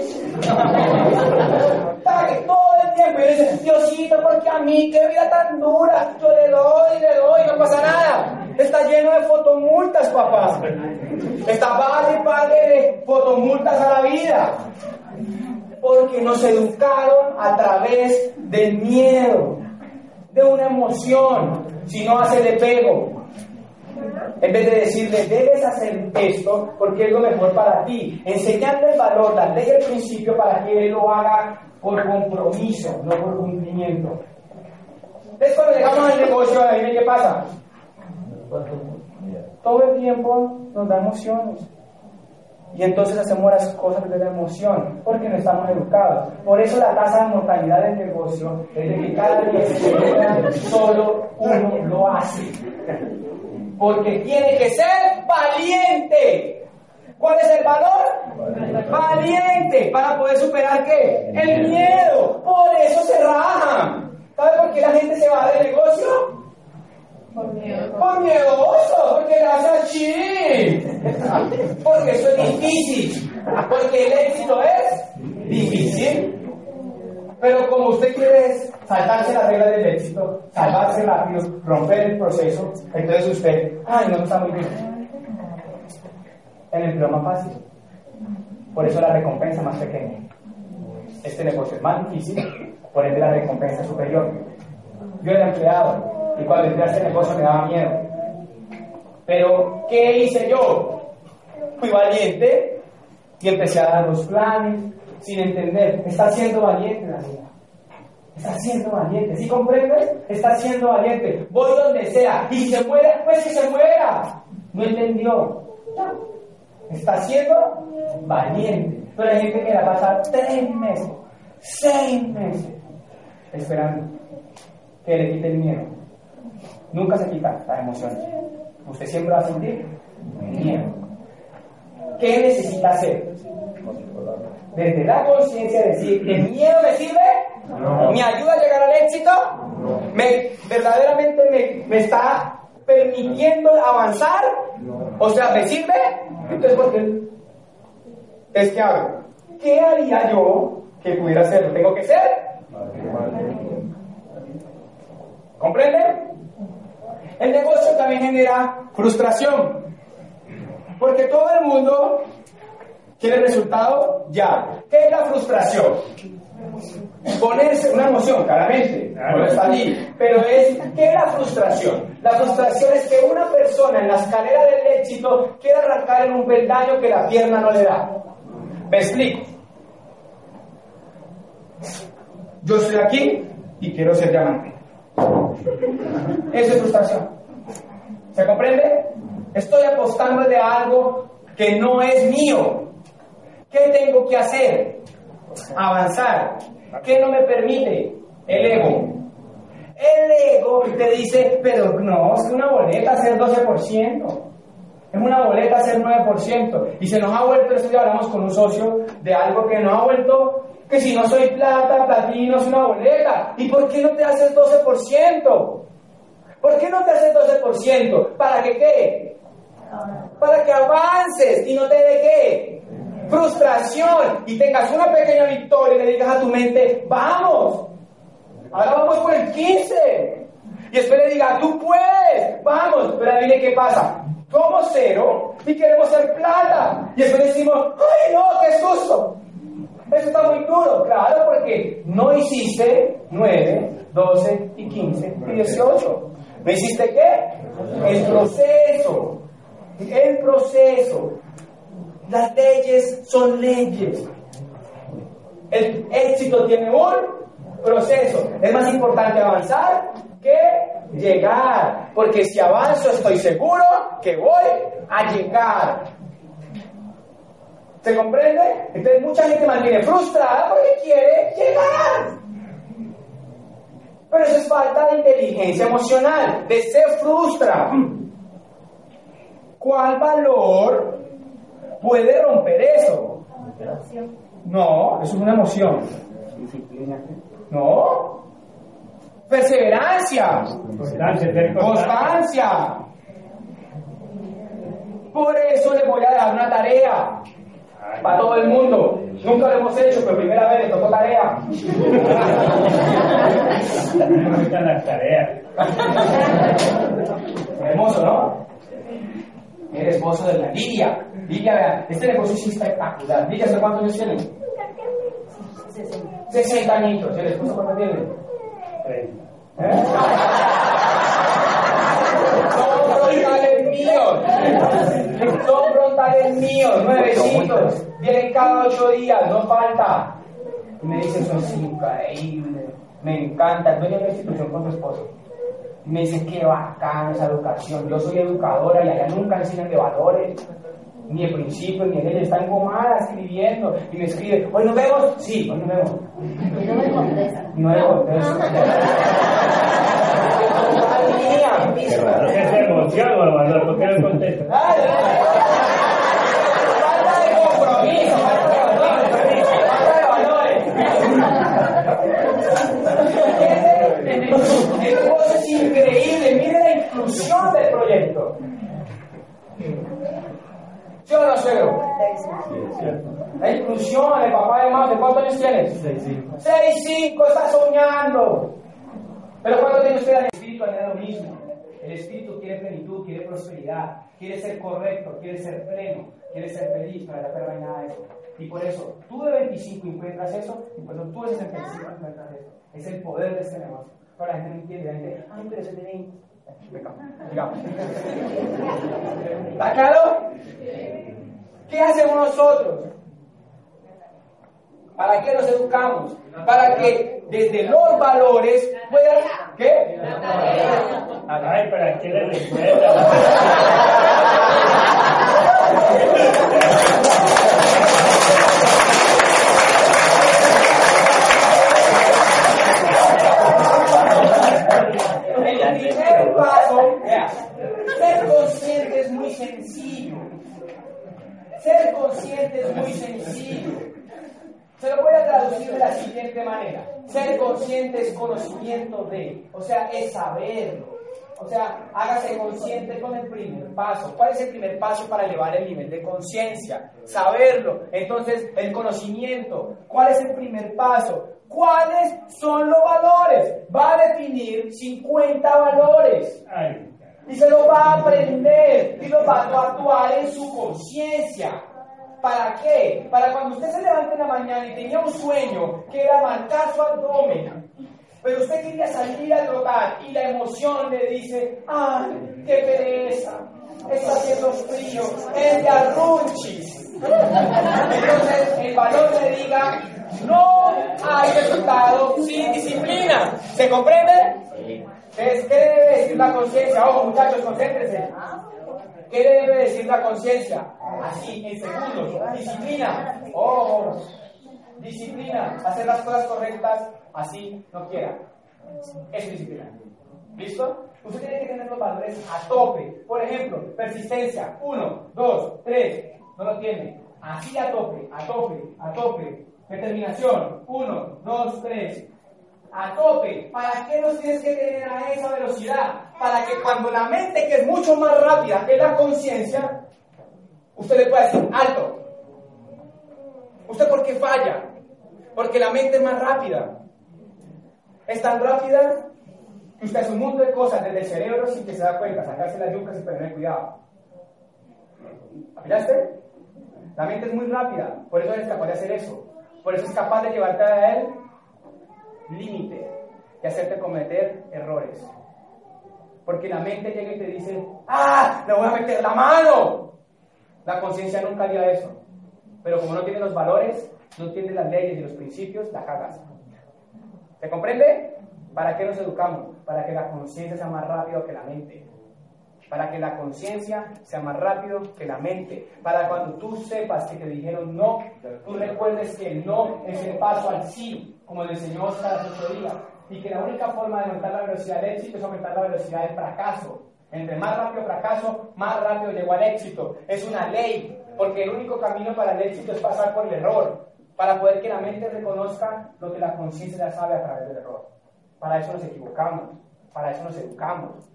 Taque todo el tiempo. Y dice, Diosito, porque a mí qué vida tan dura. Yo le doy, le doy, no pasa nada. Está lleno de fotomultas, papá. Está padre, padre de fotomultas a la vida. Porque nos educaron a través del miedo, de una emoción. Si no hace de pego. En vez de decirle, debes hacer esto porque es lo mejor para ti. Enseñarle el valor, darle el principio para que él lo haga por compromiso, no por cumplimiento. Entonces cuando llegamos al negocio, qué pasa. Todo el tiempo nos da emociones. Y entonces hacemos las cosas desde la emoción, porque no estamos educados. Por eso la tasa de mortalidad del negocio es de que cada 10 solo uno lo hace. Porque tiene que ser valiente. ¿Cuál es el valor? Valiente. Para poder superar qué? El miedo. Por eso se rajan. ¿Sabe por qué la gente se va del negocio? Por miedo. Por miedoso, porque le hace así. Porque eso es difícil. Porque el éxito es difícil. Pero como usted quiere saltarse las reglas del éxito, salvarse rápido, romper el proceso, entonces usted, ay, no está muy bien. El empleo más fácil. Por eso la recompensa más pequeña. Este negocio es más difícil, por ende la recompensa es superior. Yo era empleado y cuando entré a este negocio me daba miedo. Pero, ¿qué hice yo? Fui valiente y empecé a dar los planes sin entender. Está siendo valiente la vida. Está siendo valiente. ¿Sí comprendes? Está siendo valiente. Voy donde sea. Y se muere, pues que se muera. No entendió. Está siendo valiente. Pero hay gente que la pasa tres meses, seis meses, esperando que le quite el miedo. Nunca se quita las emociones. Usted siempre va a sentir miedo. ¿Qué necesita hacer? Desde la conciencia decir, ¿el miedo me sirve? No. ¿Me ayuda a llegar al éxito? ¿Me, ¿Verdaderamente me, me está permitiendo avanzar? O sea, ¿me sirve? Entonces, ¿por qué? Es que hago. ¿Qué haría yo que pudiera hacerlo? ¿Tengo que ser? ¿Comprende? El negocio también genera frustración. Porque todo el mundo quiere el resultado ya. ¿Qué es la frustración? Ponerse una emoción, claramente, no está allí. Pero es, ¿qué es la frustración? La frustración es que una persona en la escalera del éxito quiere arrancar en un peldaño que la pierna no le da. Me explico. Yo estoy aquí y quiero ser diamante. Eso es frustración. ¿Se comprende? Estoy apostando de algo que no es mío. ¿Qué tengo que hacer? Avanzar. ¿Qué no me permite? El ego. El ego te dice, pero no, es una boleta hacer 12%. Es una boleta hacer 9%. Y se nos ha vuelto, esto ya hablamos con un socio de algo que nos ha vuelto, que si no soy plata, platino, es una boleta. ¿Y por qué no te haces 12%? ¿Por qué no te haces 12%? ¿Para que qué? Para que avances y no te dé qué? Frustración y tengas una pequeña victoria y le digas a tu mente, vamos, ahora vamos por el 15. Y después le diga, tú puedes, vamos, pero adivine qué pasa. Somos cero y queremos ser plata. Y después decimos, ay no, qué susto. Eso está muy duro, claro, porque no hiciste 9, 12 y 15 y 18. ¿No hiciste qué? El proceso. El proceso. Las leyes son leyes. El éxito tiene un proceso. Es más importante avanzar que llegar. Porque si avanzo estoy seguro que voy a llegar. ¿Se comprende? Entonces mucha gente mantiene frustrada porque quiere llegar. Pero eso es falta de inteligencia emocional, de se frustra. ¿Cuál valor puede romper eso? No, eso es una emoción. No. Perseverancia. Ser. Constancia. Por eso les voy a dar una tarea. Para todo el mundo. Nunca lo hemos hecho, pero primera vez le tocó tarea. Me gustan las tareas. Hermoso, ¿no? El esposo de la Lidia. Lidia, vean, este negocio es espectacular. Lidia, ¿hace cuántos años tiene? 60 añitos. ¿Y el esposo cuánto tiene? Treinta. ¿Eh? Míos. Son frontales míos, nuevecitos. Vienen cada ocho días, no falta. Y me dicen, son increíble. Me encanta. El dueño de la institución con su esposo. Y me dicen, qué bacana esa educación. Yo soy educadora y allá nunca enseñan de valores. Ni de principios, ni de leyes. Está engomada escribiendo. Y me escribe, ¿hoy nos vemos? Sí, hoy nos vemos. Y no me contesta. No le contesto. Ay, mía. Es emoción o valor, ¿por qué no contestas? Ay, Falta de compromiso, falta de valores, falta de valores. El negocio es increíble, mire la inclusión del proyecto. ¿Sí o no, suegro? La inclusión, el papá de mamá, ¿de cuántos años tienes? Seis, cinco. 6, 5, está soñando. Pero cuando tiene usted el espíritu lo mismo. El espíritu quiere plenitud, quiere prosperidad, quiere ser correcto, quiere ser pleno, quiere ser feliz, para la perra no hay nada de eso. Y por eso, tú de 25 encuentras eso, y por eso tú de 65 encuentras eso. Es el poder de este negocio. Pero la gente no entiende, la gente, ay, pero eso es de 20. Venga, digamos. ¿Está claro? ¿Qué hacemos nosotros? ¿Para qué nos educamos? Para que desde los valores puedan... ¿Qué? Ay, ¿para qué le? El primer paso, ser consciente es muy sencillo. Ser consciente es muy sencillo. Se lo voy a traducir de la siguiente manera. Ser consciente es conocimiento de, o sea, es saberlo. O sea, hágase consciente con el primer paso. ¿Cuál es el primer paso para elevar el nivel de conciencia? Saberlo. Entonces, el conocimiento. ¿Cuál es el primer paso? ¿Cuáles son los valores? Va a definir 50 valores y se lo va a aprender y lo va a actuar en su conciencia. ¿Para qué? Para cuando usted se levante en la mañana y tenía un sueño que era marcar su abdomen, pero usted quería salir a trotar y la emoción le dice, ¡ay, qué pereza! Está haciendo frío, es de arrunchis. Entonces el valor le diga, no hay resultado sin disciplina. ¿Se comprende? Entonces, ¿qué debe decir la conciencia? Ojo, muchachos, concéntrense. ¿Qué debe decir la conciencia? Así, en segundos. Disciplina. Ojo. Disciplina. Hacer las cosas correctas, así no quiera. Es disciplina. ¿Listo? Usted tiene que tener los valores a tope. Por ejemplo, persistencia. Uno, dos, tres. No lo tiene. Así a tope, a tope, a tope. Determinación. Uno, dos, tres. A tope. ¿Para qué los tienes que tener a esa velocidad? Para que cuando la mente, que es mucho más rápida que la conciencia, usted le pueda decir, alto. ¿Usted por qué falla? Porque la mente es más rápida. Es tan rápida que usted hace un montón de cosas desde el cerebro sin que se da cuenta, sacarse las yucas y perder cuidado. ¿Miraste? La mente es muy rápida, por eso eres capaz de hacer eso. Por eso es capaz de llevarte a él límite y hacerte cometer errores. Porque la mente llega y te dice, ¡ah! ¡Le voy a meter la mano! La conciencia nunca haría eso. Pero como no tiene los valores, no tiene las leyes y los principios, la cagas. ¿Se comprende? ¿Para qué nos educamos? Para que la conciencia sea más rápido que la mente. Para que la conciencia sea más rápido que la mente. Para cuando tú sepas que te dijeron no, tú recuerdes que el no es el paso al sí, como le enseñó Oscar hace ocho días. Y que la única forma de aumentar la velocidad del éxito es aumentar la velocidad del fracaso. Entre más rápido fracaso, más rápido llego al éxito. Es una ley, porque el único camino para el éxito es pasar por el error, para poder que la mente reconozca lo que la conciencia ya sabe a través del error. Para eso nos equivocamos, para eso nos educamos,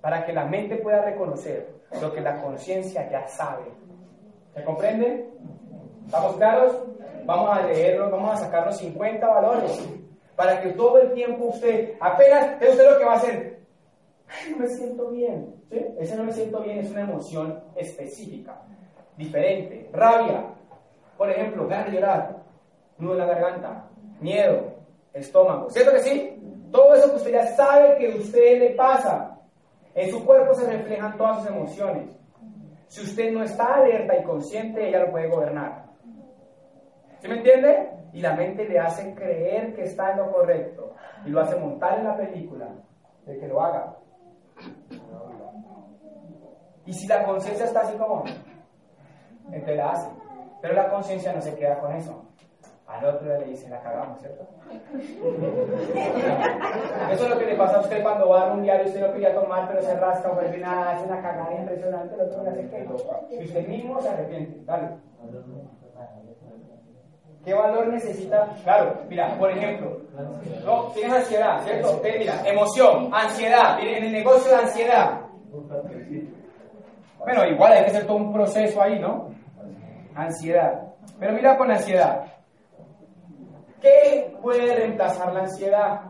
para que la mente pueda reconocer lo que la conciencia ya sabe. ¿Se comprende? ¿Estamos claros? Vamos a leerlo, vamos a sacar los 50 valores para que todo el tiempo usted, apenas, es usted lo que va a hacer, no me siento bien. ¿sí? Ese no me siento bien es una emoción específica, diferente. Rabia, por ejemplo, ganas de llorar, nudo en la garganta, miedo, estómago. ¿Cierto que sí? Todo eso que usted ya sabe que a usted le pasa. En su cuerpo se reflejan todas sus emociones. Si usted no está alerta y consciente, ella lo puede gobernar. ¿Sí me entiende? Y la mente le hace creer que está en lo correcto y lo hace montar en la película de que lo haga. Y si la conciencia está así como, entonces la hace. Pero la conciencia no se queda con eso. Al otro día le dice, la cagamos, ¿cierto? Eso es lo que le pasa a usted cuando va a un diario y usted no quería tomar, pero se rasca vuelve nada, hace una cagada impresionante, el otro le hace que Y usted mismo se arrepiente. Dale. ¿Qué valor necesita? Claro, mira, por ejemplo, no, tienes ansiedad, ¿cierto? mira, emoción, ansiedad, en el negocio de ansiedad. Bueno, igual hay que hacer todo un proceso ahí, ¿no? Ansiedad. Pero mira con ansiedad. ¿Qué puede reemplazar la ansiedad?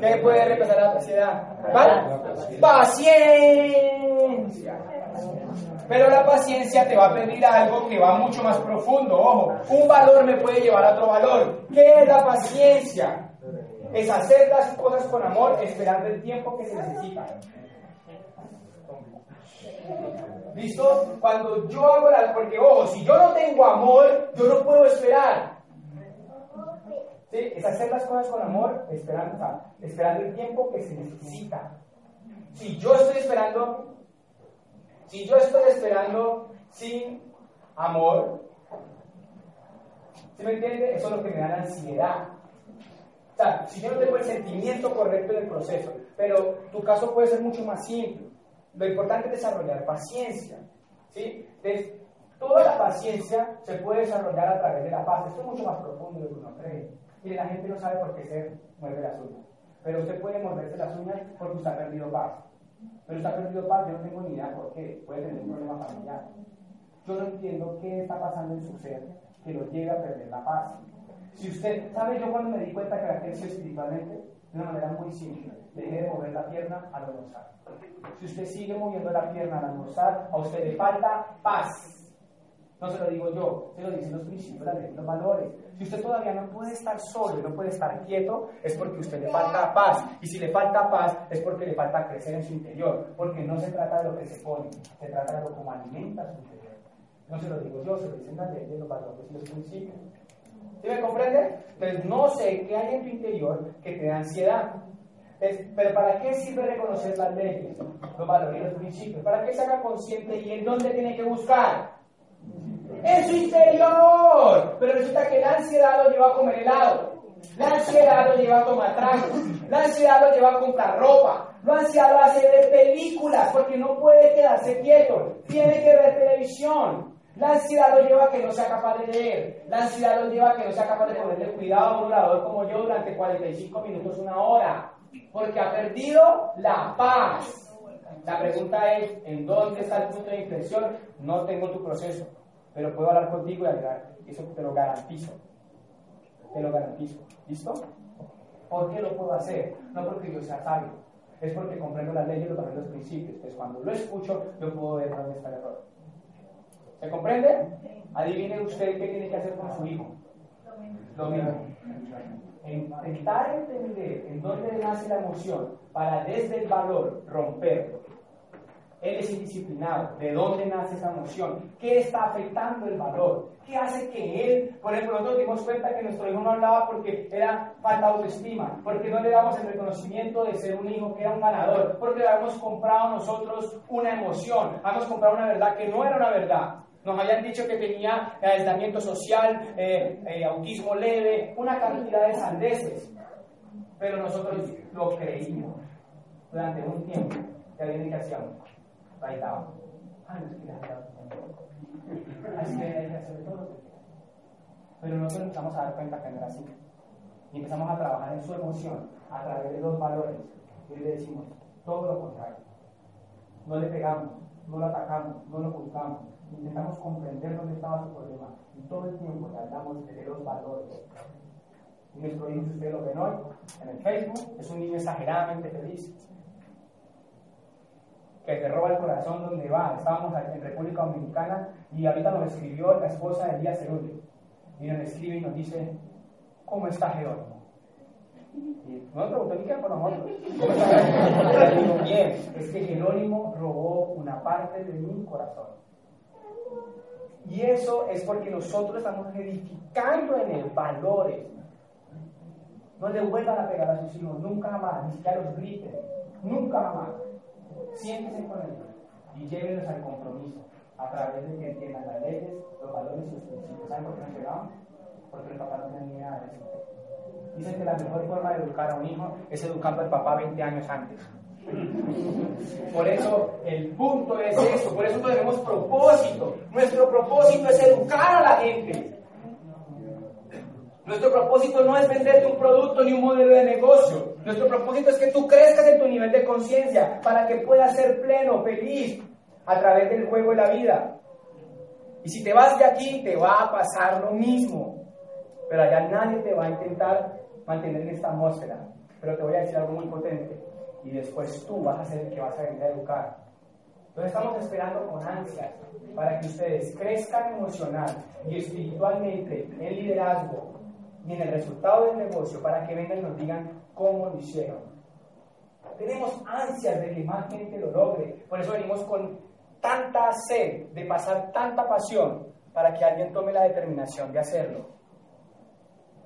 ¿Qué puede reemplazar la ansiedad? Paciencia. Pero la paciencia te va a pedir algo que va mucho más profundo. Ojo, un valor me puede llevar a otro valor. ¿Qué es la paciencia? Es hacer las cosas con amor esperando el tiempo que se necesita. ¿Listo? Cuando yo hago las... Porque, ojo, si yo no tengo amor, yo no puedo esperar. ¿Sí? Es hacer las cosas con amor esperando, esperando el tiempo que se necesita. Si yo estoy esperando si yo estoy esperando sin amor, ¿se me entiende? Eso es lo que me da la ansiedad. O sea, si yo no tengo el sentimiento correcto del proceso, pero tu caso puede ser mucho más simple. Lo importante es desarrollar paciencia. ¿sí? Toda la paciencia se puede desarrollar a través de la paz. Esto es mucho más profundo de lo que uno cree. Y la gente no sabe por qué se mueve las uñas. Pero usted puede morderse las uñas porque usted ha perdido paz. Pero está perdido paz, yo no tengo ni idea por qué. Puede tener un problema familiar. Yo no entiendo qué está pasando en su ser que lo llega a perder la paz. Si usted, ¿sabe yo cuando me di cuenta que la creció espiritualmente? De una manera muy simple. Dejé de mover la pierna al almorzar. Si usted sigue moviendo la pierna al almorzar, a usted le falta paz. No se lo digo yo, se lo dicen los principios, los valores. Si usted todavía no puede estar solo y no puede estar quieto, es porque usted le falta paz. Y si le falta paz, es porque le falta crecer en su interior. Porque no se trata de lo que se pone, se trata de lo como alimenta su interior. No se lo digo yo, se lo dicen las leyes, los valores y los principios. ¿Sí me comprende? Entonces, no sé qué hay en tu interior que te da ansiedad. pero ¿para qué sirve reconocer las leyes, los valores y los principios? ¿Para qué se haga consciente y en dónde tiene que buscar? En su interior. Pero resulta que la ansiedad lo lleva a comer helado. La ansiedad lo lleva a tomar tragos. La ansiedad lo lleva a comprar ropa. La ansiedad lo hace ver películas porque no puede quedarse quieto. Tiene que ver televisión. La ansiedad lo lleva a que no sea capaz de leer. La ansiedad lo lleva a que no sea capaz de ponerle cuidado a un orador como yo durante 45 minutos, una hora. Porque ha perdido la paz. La pregunta es, ¿en dónde está el punto de inflexión? No tengo tu proceso pero puedo hablar contigo y ayudar. Eso te lo garantizo. Te lo garantizo. ¿Listo? ¿Por qué lo puedo hacer? No porque yo sea sabio, es porque comprendo las leyes y los principios. Entonces, cuando lo escucho, yo puedo ver dónde está el error. ¿Se comprende? Adivine usted qué tiene que hacer con su hijo. Lo mismo. Intentar entender en dónde nace la emoción para desde el valor romper. Él es indisciplinado. ¿De dónde nace esa emoción? ¿Qué está afectando el valor? ¿Qué hace que él, por ejemplo, nosotros dimos cuenta que nuestro hijo no hablaba porque era falta de autoestima, porque no le damos el reconocimiento de ser un hijo que era un ganador, porque le habíamos comprado nosotros una emoción, habíamos comprado una verdad que no era una verdad. Nos habían dicho que tenía aislamiento social, eh, eh, autismo leve, una cantidad de sandeces. Pero nosotros lo creímos durante un tiempo. ¿Qué viene que hacíamos? Bailábamos. Ah, no es que Así que hacer todo. Pero nosotros empezamos a dar cuenta que no era así. Y empezamos a trabajar en su emoción a través de los valores. Y le decimos todo lo contrario. No le pegamos, no lo atacamos, no lo juzgamos intentamos comprender dónde estaba su problema y todo el tiempo le hablamos de los valores. Y nuestro hijo, si ustedes lo ven hoy en el Facebook, es un niño exageradamente feliz, que te roba el corazón donde va. Estábamos en República Dominicana y ahorita nos escribió la esposa de Elías Cerulli. Y nos escribe y nos dice, ¿cómo está Jerónimo? Y no preguntó ni qué por nosotros. ¿Cómo está Jerónimo? bien, es que Jerónimo robó una parte de mi corazón. Y eso es porque nosotros estamos edificando en él valores. No le vuelvan a pegar a sus hijos, nunca más, ni siquiera los griten, nunca más. Siéntense con ellos y llévenlos al compromiso a través de que entiendan las leyes, los valores y los principios. ¿Saben por qué nos llegamos? Porque el papá no ni idea de eso. Dicen que la mejor forma de educar a un hijo es educando al papá 20 años antes. Por eso el punto es eso, por eso tenemos propósito. Nuestro propósito es educar a la gente. Nuestro propósito no es venderte un producto ni un modelo de negocio. Nuestro propósito es que tú crezcas en tu nivel de conciencia para que puedas ser pleno, feliz a través del juego de la vida. Y si te vas de aquí, te va a pasar lo mismo. Pero allá nadie te va a intentar mantener en esta atmósfera. Pero te voy a decir algo muy potente y después tú vas a ser el que vas a venir a educar. Entonces estamos esperando con ansias para que ustedes crezcan emocional y espiritualmente en liderazgo y en el resultado del negocio para que vengan y nos digan cómo lo hicieron. Tenemos ansias de que más gente lo logre. Por eso venimos con tanta sed de pasar tanta pasión para que alguien tome la determinación de hacerlo.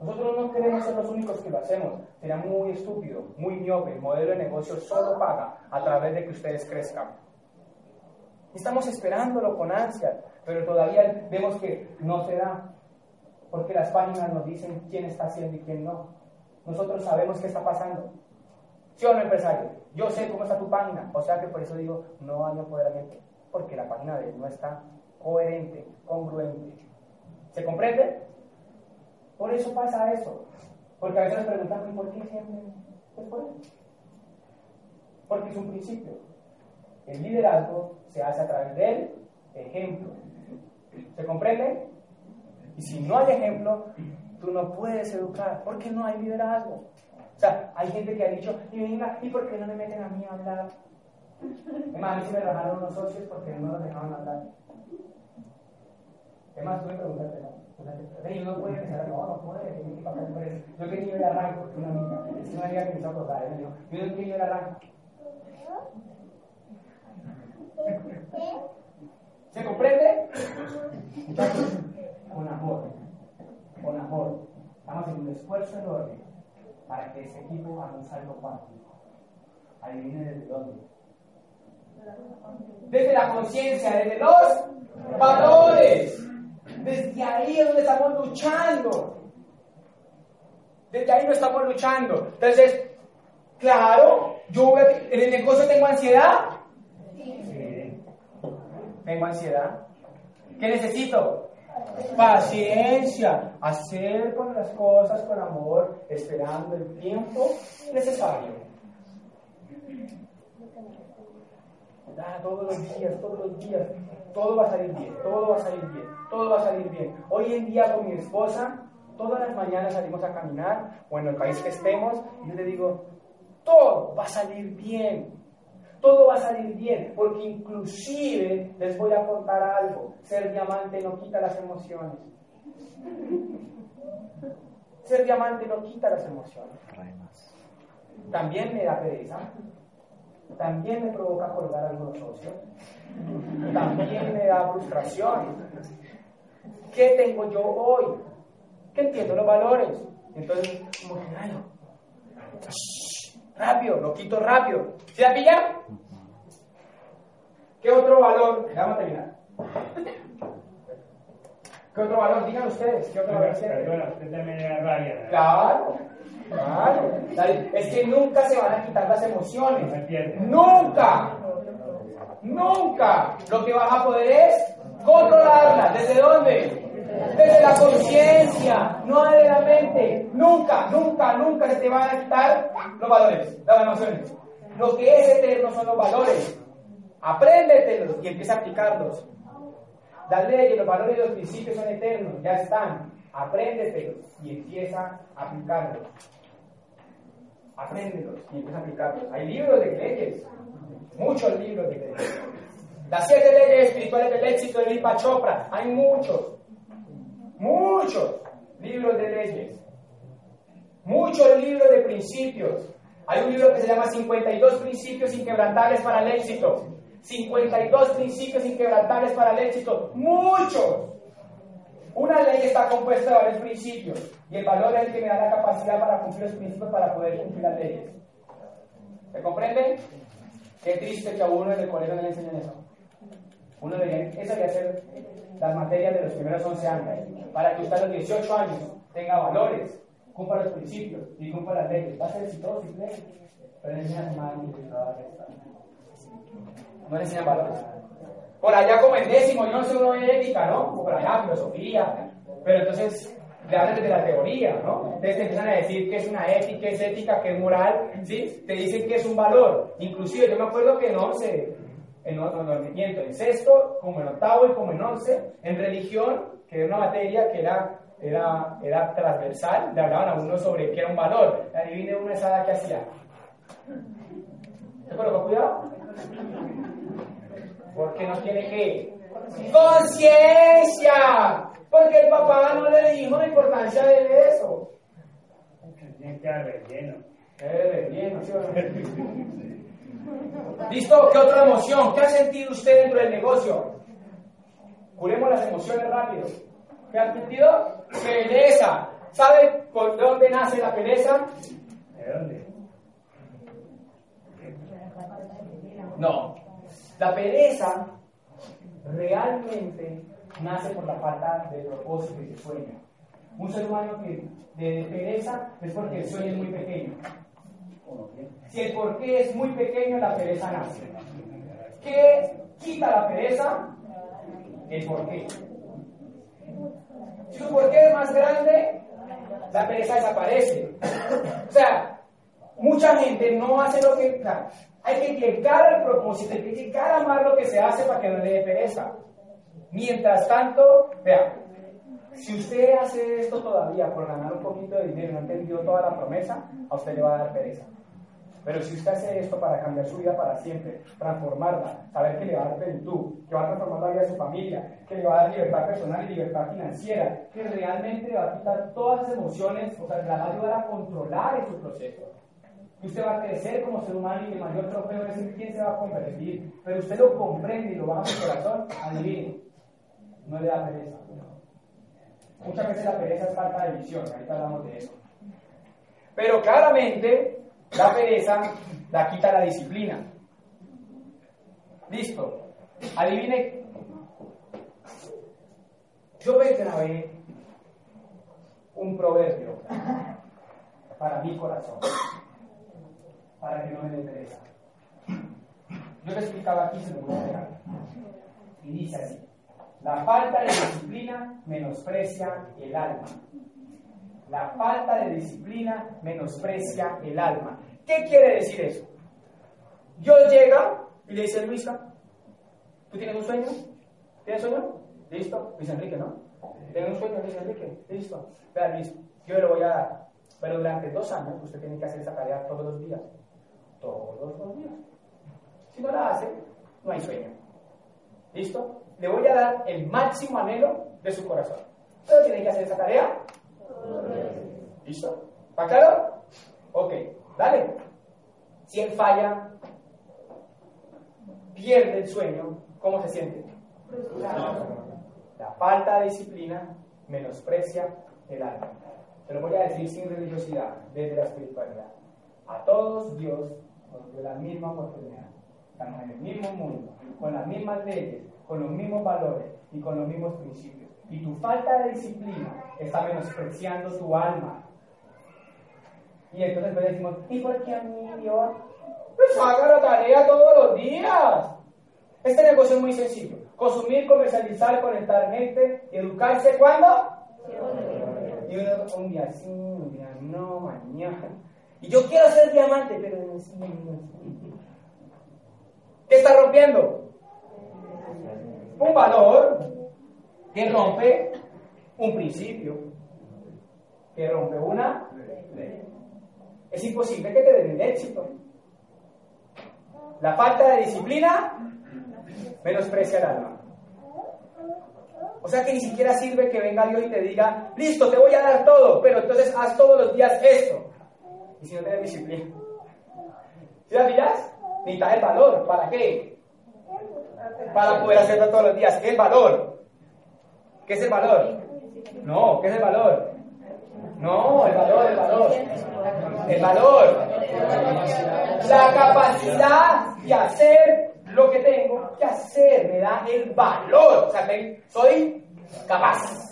Nosotros no queremos ser los únicos que lo hacemos. Sería muy estúpido, muy miope. El modelo de negocio solo paga a través de que ustedes crezcan. Estamos esperándolo con ansias, pero todavía vemos que no se da. Porque las páginas nos dicen quién está haciendo y quién no. Nosotros sabemos qué está pasando. ¿Sí o no, empresario? Yo sé cómo está tu página. O sea que por eso digo, no hay empoderamiento. Porque la página de no está coherente, congruente. ¿Se comprende? Por eso pasa eso. Porque a veces nos preguntan, ¿por qué siempre? Pues por. Porque es un principio. El liderazgo se hace a través del ejemplo. ¿Se comprende? Y si no hay ejemplo, tú no puedes educar, porque no hay liderazgo. O sea, hay gente que ha dicho, y venga, ¿y por qué no me meten a mí a hablar? Es más, a mí se me rajaron los socios porque no nos dejaban hablar. Es más, tú me preguntaste, ¿no? Yo no puede empezar, no, no puede, tiene que pasar por eso. Yo qué nivel arranco, una amiga, es una amiga que me hizo acordar, ella dijo, yo no qué nivel arranco. ¿Se comprende? Muchachos, con amor, con amor, estamos haciendo un esfuerzo enorme para que ese equipo haga un salto cuántico. Adivinen desde dónde. Desde la conciencia, desde los valores. Desde ahí es donde estamos luchando. Desde ahí no estamos luchando. Entonces, claro, yo en el negocio tengo ansiedad. Sí. Tengo ansiedad. ¿Qué necesito? Paciencia. Hacer con las cosas con amor, esperando el tiempo necesario. Ah, todos los días, todos los días, todo va a salir bien, todo va a salir bien, todo va a salir bien. Hoy en día con mi esposa, todas las mañanas salimos a caminar o en el país que estemos y yo le digo, todo va a salir bien. Todo va a salir bien, porque inclusive les voy a contar algo, ser diamante no quita las emociones. Ser diamante no quita las emociones. También me da pereza, también me provoca colgar algunos socios, también me da frustración. ¿Qué tengo yo hoy? Que entiendo los valores. Entonces, como que, rápido, lo quito rápido. ¿Se la pilla? ¿Qué otro valor? Vamos a terminar. ¿Qué otro valor? Digan ustedes, ¿qué otro valor? Perdona, usted también era rabia. Claro, claro. Es que nunca se van a quitar las emociones. Nunca. Nunca. Lo que vas a poder es controlarlas. ¿Desde dónde? Desde la conciencia, no desde la mente. Nunca, nunca, nunca se te van a quitar los valores, las emociones. Lo que es eterno son los valores. Apréndetelos y empieza a aplicarlos. Las leyes, los valores y los principios son eternos, ya están. Apréndetelos y empieza a aplicarlos. Apréndelos y empieza a aplicarlos. Hay libros de leyes, muchos libros de leyes. Las siete leyes espirituales del éxito de Vipa Chopra, hay muchos, muchos libros de leyes, muchos libros de principios. Hay un libro que se llama 52 principios inquebrantables para el éxito. 52 principios inquebrantables para el éxito. Muchos. Una ley está compuesta de varios principios y el valor es el que me da la capacidad para cumplir los principios para poder cumplir las leyes. ¿Se comprende? Qué triste que a uno en el colegio no le enseñan eso. Uno debería, eso debería ser las materias de los primeros 11 años, para que usted a los 18 años tenga valores, cumpla los principios y cumpla las leyes. Va a ser exitoso y pleno. Pero le enseñan mal no le enseñan valores. Por allá como en décimo, yo no sé uno de ética, ¿no? Por allá, filosofía. Pero entonces le hablan desde la teoría, ¿no? Entonces te empiezan a decir que es una ética, que es ética, que es moral, ¿sí? Te dicen que es un valor. Inclusive yo me acuerdo que en once, en, no, no, no, miento, en sexto, como en octavo y como en once, en religión, que era una materia que era, era, era transversal, le hablaban a uno sobre qué era un valor. Adivine una esa que hacía. ¿Se colocó cuidado? Porque no tiene que. ¡Conciencia! Porque el papá no le dijo la importancia de eso. Tiene que relleno. Eh, bien, ¿sí? ¿Listo? ¿Qué otra emoción? ¿Qué ha sentido usted dentro del negocio? Curemos las emociones rápido. ¿Qué ha sentido? Pereza. ¿Sabe por dónde nace la pereza? ¿De dónde? No. La pereza realmente nace por la falta de propósito y de sueño. Un ser humano que de pereza es porque el sueño es muy pequeño. Si el porqué es muy pequeño, la pereza nace. ¿Qué quita la pereza? El porqué. Si su porqué es más grande, la pereza desaparece. O sea, mucha gente no hace lo que... hay que llegar al propósito, hay que llegar a amar lo que se hace para que no le dé pereza. Mientras tanto, vea, si usted hace esto todavía por ganar un poquito de dinero y no ha entendido toda la promesa, a usted le va a dar pereza. Pero si usted hace esto para cambiar su vida para siempre, transformarla, saber que le va a dar plenitud, que va a transformar la vida de su familia, que le va a dar libertad personal y libertad financiera, que realmente va a quitar todas las emociones, o sea, le va a ayudar a controlar en su proceso. Y usted va a crecer como ser humano y el mayor trofeo es en quién se va a convertir. Pero usted lo comprende y lo baja a su corazón, adivine, no le da pereza. Muchas veces la pereza es falta de visión, ahorita hablamos de eso. Pero claramente la pereza la quita la disciplina. Listo. Adivine. Yo me grabé un proverbio para mi corazón, para que no me dé pereza. Yo le explicaba aquí, se lo voy a dejar. Y dice así. La falta de disciplina menosprecia el alma. La falta de disciplina menosprecia el alma. ¿Qué quiere decir eso? Dios llega y le dice, Luisa, ¿tú tienes un sueño? ¿Tienes sueño? Listo. Luis Enrique, ¿no? ¿Tienes un sueño, Luis Enrique? Listo. Vea, Luis, yo le voy a dar. Pero durante dos años usted tiene que hacer esa tarea todos los días. Todos los días. Si no la hace, no hay sueño. ¿Listo? Le voy a dar el máximo anhelo de su corazón. Pero tiene que hacer esa tarea. ¿Listo? ¿Está claro? Ok, dale. Si él falla, pierde el sueño, ¿cómo se siente? La falta de disciplina menosprecia el alma. Se lo voy a decir sin religiosidad, desde la espiritualidad. A todos Dios nos la misma oportunidad. Estamos en el mismo mundo, con las mismas leyes, con los mismos valores y con los mismos principios. Y tu falta de disciplina está menospreciando tu alma. Y entonces le decimos, ¿y por qué a mí, Dios? Pues haga la tarea todos los días. Este negocio es muy sencillo. Consumir, comercializar, conectar gente, educarse, ¿cuándo? Y uno, un día sí, un día no, mañana. Y yo quiero ser diamante, pero no sé, ¿Qué está rompiendo? Un valor que rompe un principio, que rompe una ley. Es imposible que te den el éxito. La falta de disciplina menosprecia el alma. O sea que ni siquiera sirve que venga Dios y te diga, listo, te voy a dar todo, pero entonces haz todos los días esto. Y si no tienes disciplina. ¿Sí la pillas? Necesitas el valor. ¿Para qué? Para poder hacerlo todos los días. ¿Qué es el valor? ¿Qué es el valor? No, ¿qué es el valor? No, el valor, el valor. El valor. La capacidad de hacer lo que tengo que hacer me da el valor. O sea, soy capaz.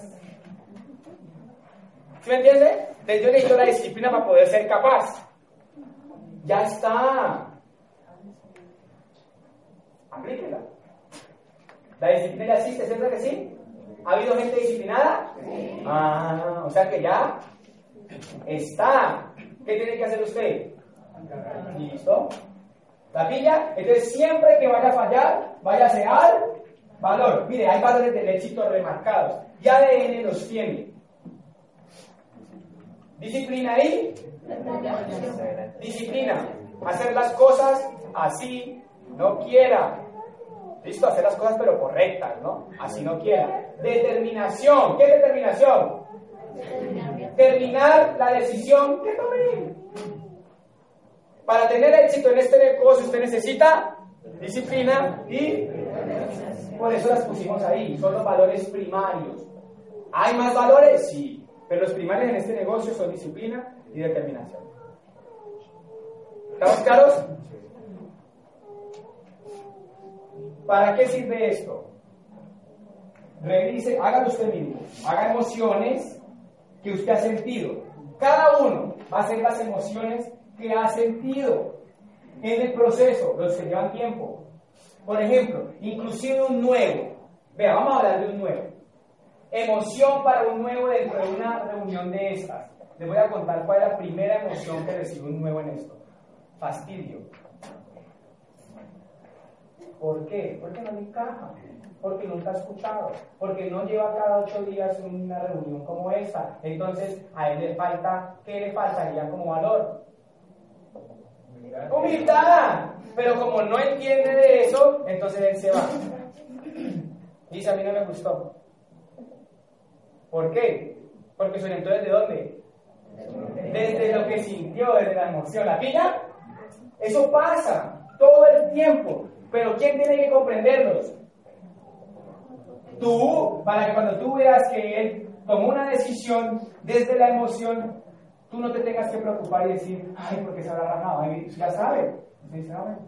¿Sí me entiende? Entonces yo necesito la disciplina para poder ser capaz. Ya está. Aplíquela. La disciplina existe, ¿cierto que sí? ¿Ha habido gente disciplinada? Sí. Ah, o sea que ya está. ¿Qué tiene que hacer usted? ¿Listo? ¿La pilla? Entonces siempre que vaya a fallar, váyase al valor. Mire, hay valores del éxito remarcados. Y ADN los tiene. Disciplina ahí. Disciplina. Hacer las cosas así no quiera. Listo, hacer las cosas pero correctas, ¿no? Así no quiera. Determinación. ¿Qué es determinación? Terminar la decisión que tomé. Para tener éxito en este negocio usted necesita disciplina y por eso las pusimos ahí. Son los valores primarios. ¿Hay más valores? Sí. Pero los primarios en este negocio son disciplina y determinación. ¿Estamos claros? ¿Para qué sirve esto? Revise, hágalo usted mismo. Haga emociones que usted ha sentido. Cada uno va a hacer las emociones que ha sentido en el proceso, los que llevan tiempo. Por ejemplo, inclusive un nuevo. Vea, vamos a hablar de un nuevo. Emoción para un nuevo dentro de una reunión de estas. Les voy a contar cuál es la primera emoción que recibe un nuevo en esto. Fastidio. ¿Por qué? Porque no le encaja, porque nunca ha escuchado, porque no lleva cada ocho días una reunión como esta. Entonces, a él le falta, ¿qué le faltaría como valor? Humildad. Pero como no entiende de eso, entonces él se va. Dice, a mí no me gustó. ¿Por qué? Porque se orientó desde dónde? Desde lo que sintió, desde la emoción. ¿La pilla? Eso pasa todo el tiempo. Pero ¿quién tiene que comprenderlos? Tú, para que cuando tú veas que él tomó una decisión desde la emoción, tú no te tengas que preocupar y decir, ay, porque se habrá rajado. ya sabe. Usted dice, ah,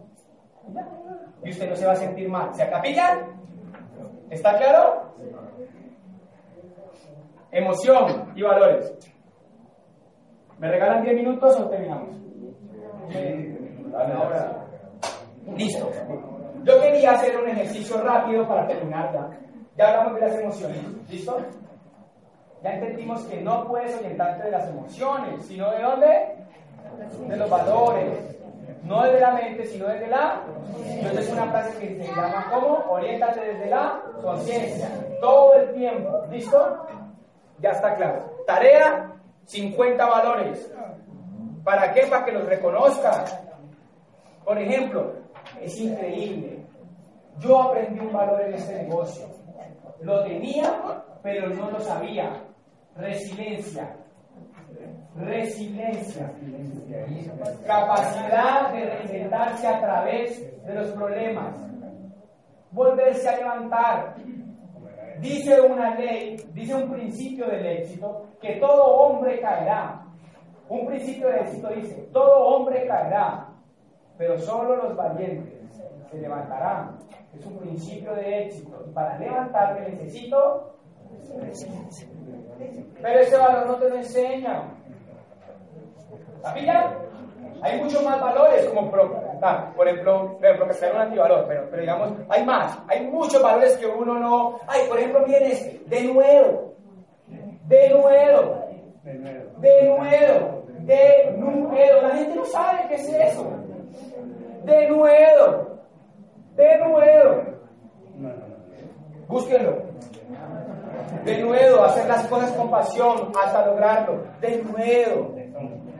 Y usted no se va a sentir mal. ¿Se acapilla? ¿Está claro? Emoción y valores. ¿Me regalan 10 minutos o terminamos? Listo. Yo quería hacer un ejercicio rápido para terminar ya. Hablamos de las emociones. ¿Listo? Ya entendimos que no puedes orientarte de las emociones, sino de dónde? De los valores. No desde la mente, sino desde la. Entonces es una frase que se llama ¿cómo? Oriéntate desde la conciencia. Todo el tiempo. ¿Listo? Ya está claro. Tarea, 50 valores. ¿Para qué? Para que los reconozcas. Por ejemplo, es increíble. Yo aprendí un valor en este negocio. Lo tenía, pero no lo sabía. Resiliencia. Resiliencia. Capacidad de reinventarse a través de los problemas. Volverse a levantar. Dice una ley, dice un principio del éxito, que todo hombre caerá. Un principio de éxito dice, todo hombre caerá, pero solo los valientes se levantarán. Es un principio de éxito. Y para levantarme necesito... Pero ese valor no te lo enseña. ¿La? Hay muchos más valores, como ah, por ejemplo, es un antivalor, pero, pero digamos, hay más. Hay muchos valores que uno no. Ay, por ejemplo, viene este, de nuevo. De nuevo. De nuevo. De nuevo. La gente no sabe qué es eso. De nuevo. De nuevo. Búsquenlo. De nuevo, hacer las cosas con pasión hasta lograrlo. De nuevo.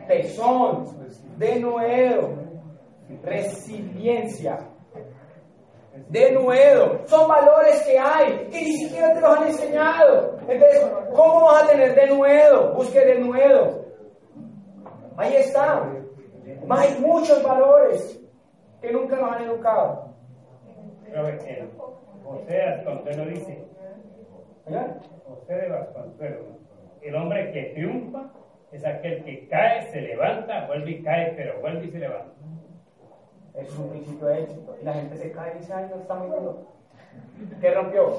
Tesón. De nuevo. Resiliencia. De nuevo. Son valores que hay que ni siquiera te los han enseñado. Entonces, ¿cómo vas a tener de nuevo? Busque de nuevo. Ahí está. Hay muchos valores que nunca nos han educado. José Vasconcelos dice, José de Vasconcelos, el hombre que triunfa es aquel que cae, se levanta, vuelve y cae, pero vuelve y se levanta. Es un principio de éxito. Y la gente se cae y dice, ay, no está muy duro. ¿Qué rompió?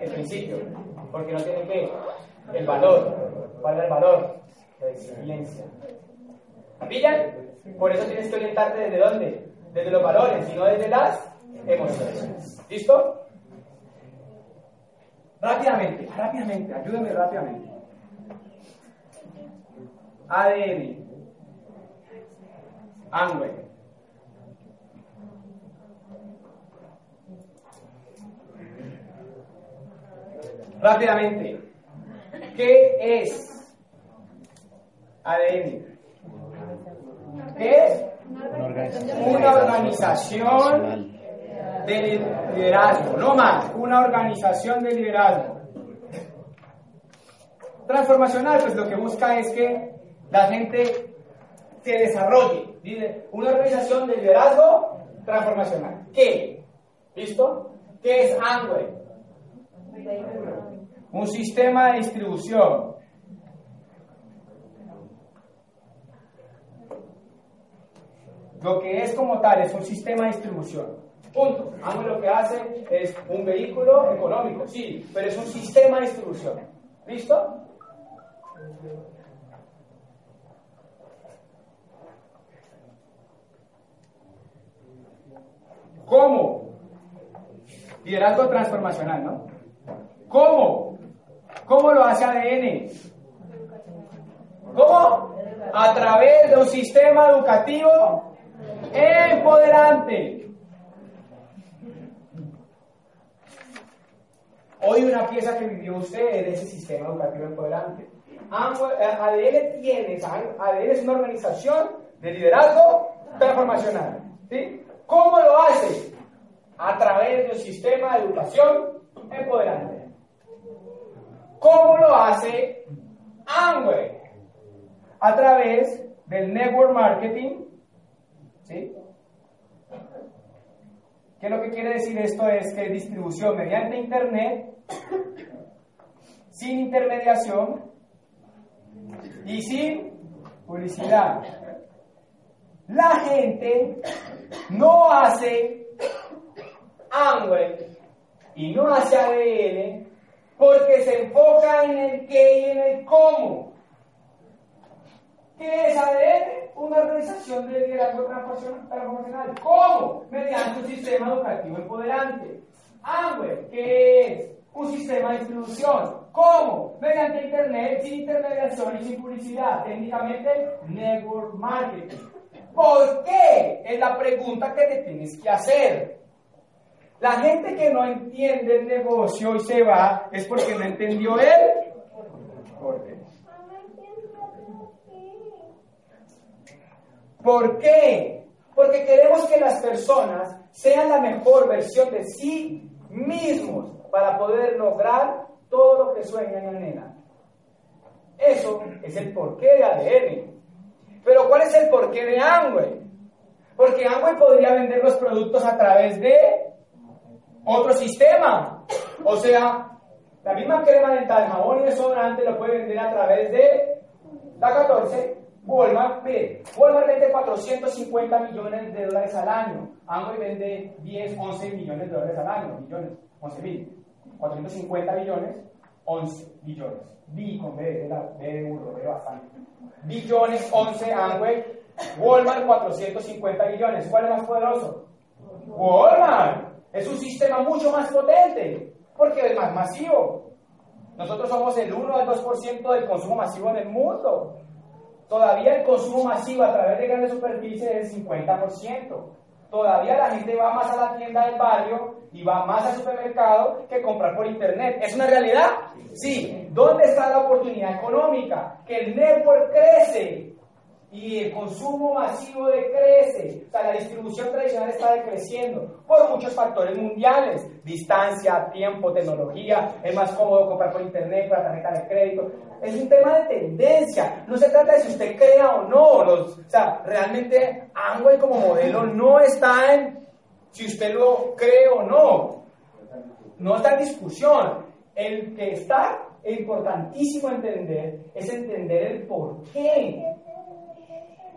El principio. Porque no tiene que. El valor. ¿Cuál es el valor? La resiliencia. ¿Pillan? Por eso tienes que orientarte desde dónde? Desde los valores y no desde las emociones. ¿Listo? Rápidamente, rápidamente, ayúdame rápidamente. ADN. Angüe. Rápidamente, ¿qué es ADN? ¿Qué es? Una organización de liderazgo, no más, una organización de liderazgo. Transformacional, pues lo que busca es que la gente se desarrolle. Una organización de liderazgo transformacional. ¿Qué? ¿Listo? ¿Qué es Amway? Un sistema de distribución. Lo que es como tal es un sistema de distribución. Punto. Amway lo que hace es un vehículo económico, sí, pero es un sistema de distribución. ¿Listo? ¿Cómo? Liderazgo transformacional, ¿no? ¿Cómo? ¿Cómo lo hace ADN? ¿Cómo? A través de un sistema educativo empoderante. Hoy una pieza que vivió usted de ese sistema educativo empoderante. ADN tiene, ADN es una organización de liderazgo transformacional. ¿sí? ¿Cómo lo hace? A través de un sistema de educación empoderante. ¿Cómo lo hace Amway? A través del network marketing. ¿Sí? ¿Qué lo que quiere decir esto? Es que distribución mediante Internet, sin intermediación y sin publicidad. La gente no hace Amway y no hace ADN porque se enfoca en el qué y en el cómo. ¿Qué es ADN? Una organización de liderazgo transformacional. ¿Cómo? Mediante un sistema educativo empoderante. Amway, ¿qué es? Un sistema de distribución. ¿Cómo? Mediante Internet, sin intermediación y sin publicidad. Técnicamente, network marketing. ¿Por qué? Es la pregunta que te tienes que hacer. La gente que no entiende el negocio y se va es porque no entendió él. ¿Por qué? ¿Por qué? Porque queremos que las personas sean la mejor versión de sí mismos para poder lograr todo lo que sueñan y anhelan. Eso es el porqué de ADN. Pero ¿cuál es el porqué de Amway? Porque Amway podría vender los productos a través de otro sistema. O sea, la misma crema dental, jabón y desodorante lo puede vender a través de la 14. Walmart, mire, Walmart vende 450 millones de dólares al año. Amway vende 10, 11 millones de dólares al año. Millones, 11 mil. 450 millones, 11 billones. B con B burro, B bastante. Billones, 11 Amway. Walmart, 450 millones. ¿Cuál es más poderoso? Walmart. Es un sistema mucho más potente porque es más masivo. Nosotros somos el 1 al 2% del consumo masivo en el mundo. Todavía el consumo masivo a través de grandes superficies es el 50%. Todavía la gente va más a la tienda del barrio y va más al supermercado que comprar por internet. ¿Es una realidad? Sí. ¿Dónde está la oportunidad económica? Que el network crece y el consumo masivo decrece, o sea, la distribución tradicional está decreciendo por muchos factores mundiales, distancia, tiempo, tecnología, es más cómodo comprar por internet, por la tarjeta de crédito, es un tema de tendencia, no se trata de si usted crea o no, los, o sea, realmente Amway como modelo no está en si usted lo cree o no, no está en discusión, el que está importantísimo entender es entender el por qué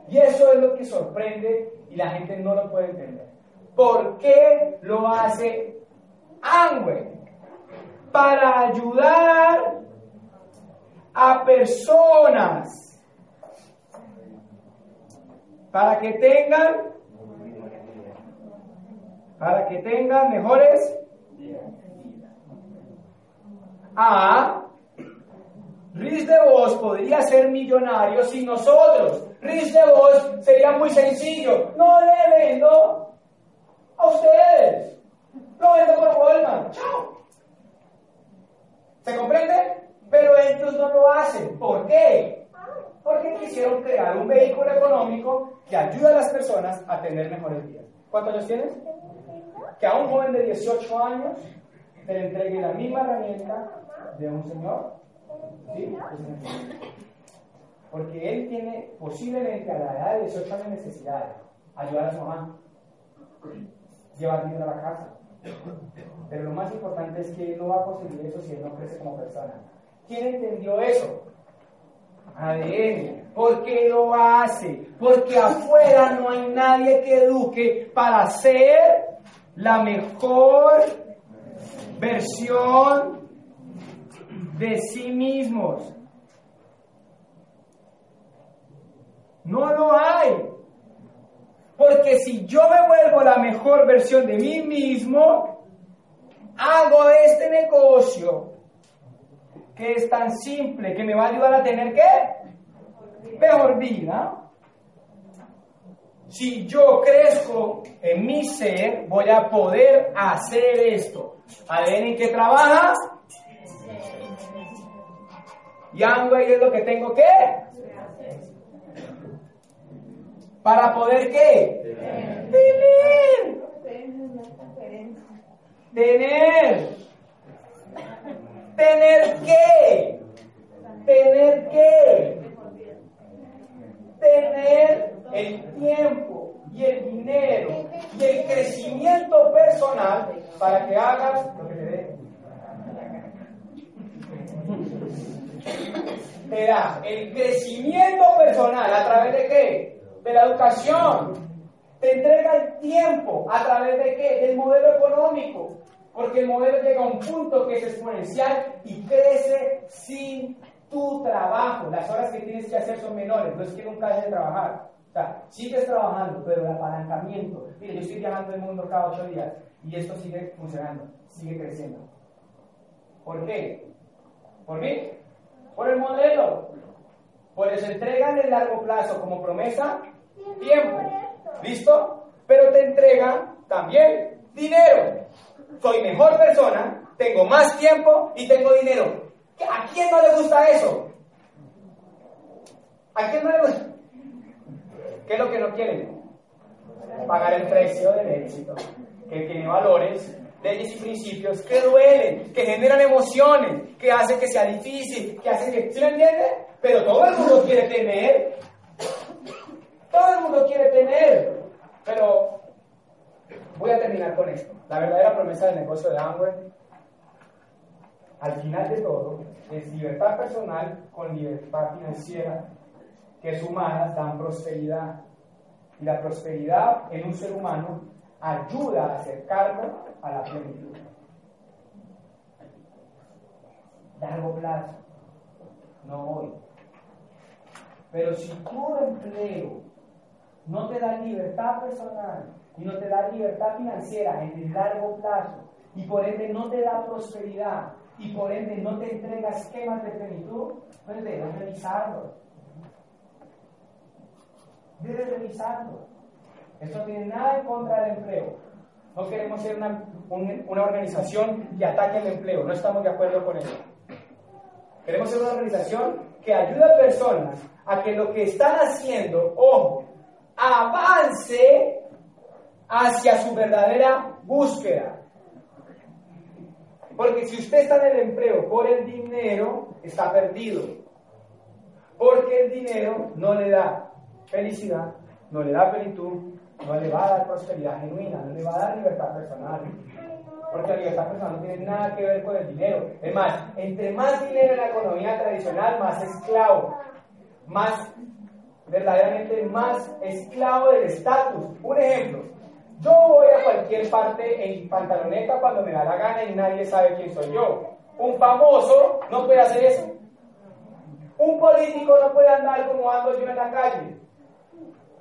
y eso es lo que sorprende y la gente no lo puede entender. ¿Por qué lo hace Amway? Para ayudar a personas para que tengan para que tengan mejores a Riz de Vos podría ser millonario sin nosotros. De Vos sería muy sencillo. No le vendo a ustedes. Lo vendo por Walmart. Chao. ¿Se comprende? Pero ellos no lo hacen. ¿Por qué? Porque quisieron crear un vehículo económico que ayude a las personas a tener mejores vidas. ¿Cuántos años tienes? Que a un joven de 18 años se le entregue la misma herramienta de un señor ¿Sí? Porque él tiene posiblemente a la edad de 18 años necesidades. Ayudar a su mamá. Llevar dinero a la casa. Pero lo más importante es que él no va a conseguir eso si él no crece como persona. ¿Quién entendió eso? ADN. ¿Por qué lo hace? Porque afuera no hay nadie que eduque para ser la mejor versión de sí mismos. No lo hay. Porque si yo me vuelvo la mejor versión de mí mismo, hago este negocio que es tan simple, que me va a ayudar a tener qué? Mejor vida. Si yo crezco en mi ser, voy a poder hacer esto. ¿ADN en qué trabaja? Y Amway es lo que tengo que. Para poder qué? Tener. Tener. Tener qué? Tener qué? Tener el tiempo y el dinero y el crecimiento personal para que hagas lo que te dé te el crecimiento personal a través de qué? De la educación. Te entrega el tiempo a través de qué? Del modelo económico. Porque el modelo llega a un punto que es exponencial y crece sin tu trabajo. Las horas que tienes que hacer son menores. No es que nunca dejes de trabajar. O sea, sigues trabajando, pero el apalancamiento. Mire, yo estoy viajando el mundo cada ocho días y esto sigue funcionando, sigue creciendo. ¿Por qué? ¿Por qué? Por el modelo. Pues se entregan en largo plazo como promesa tiempo. ¿Listo? Pero te entregan también dinero. Soy mejor persona, tengo más tiempo y tengo dinero. ¿A quién no le gusta eso? ¿A quién no le gusta? ¿Qué es lo que no quieren? pagar el precio del éxito, que tiene valores, leyes y principios que duelen, que generan emociones, que hacen que sea difícil, que hacen que... ¿Sí me entiende? Pero todo el mundo quiere tener. Todo el mundo quiere tener. Pero voy a terminar con esto. La verdadera promesa del negocio de Amway, al final de todo, es libertad personal con libertad financiera que sumadas dan prosperidad. Y la prosperidad en un ser humano ayuda a acercarlo a la plenitud. Largo plazo, no hoy. Pero si tu empleo no te da libertad personal y no te da libertad financiera en el largo plazo y por ende no te da prosperidad y por ende no te entrega esquemas de plenitud, pues debes revisarlo. Debes revisarlo. Esto no tiene nada en contra del empleo. No queremos ser una, una organización que ataque el empleo. No estamos de acuerdo con eso. Queremos ser una organización que ayude a personas a que lo que están haciendo, ojo, avance hacia su verdadera búsqueda. Porque si usted está en el empleo por el dinero, está perdido. Porque el dinero no le da felicidad, no le da plenitud, no le va a dar prosperidad genuina, no le va a dar libertad personal. Porque la libertad personal no tiene nada que ver con el dinero. Es más, entre más dinero en la economía tradicional, más esclavo, más verdaderamente más esclavo del estatus. Un ejemplo, yo voy a cualquier parte en pantaloneta cuando me da la gana y nadie sabe quién soy yo. Un famoso no puede hacer eso. Un político no puede andar como ando yo en la calle.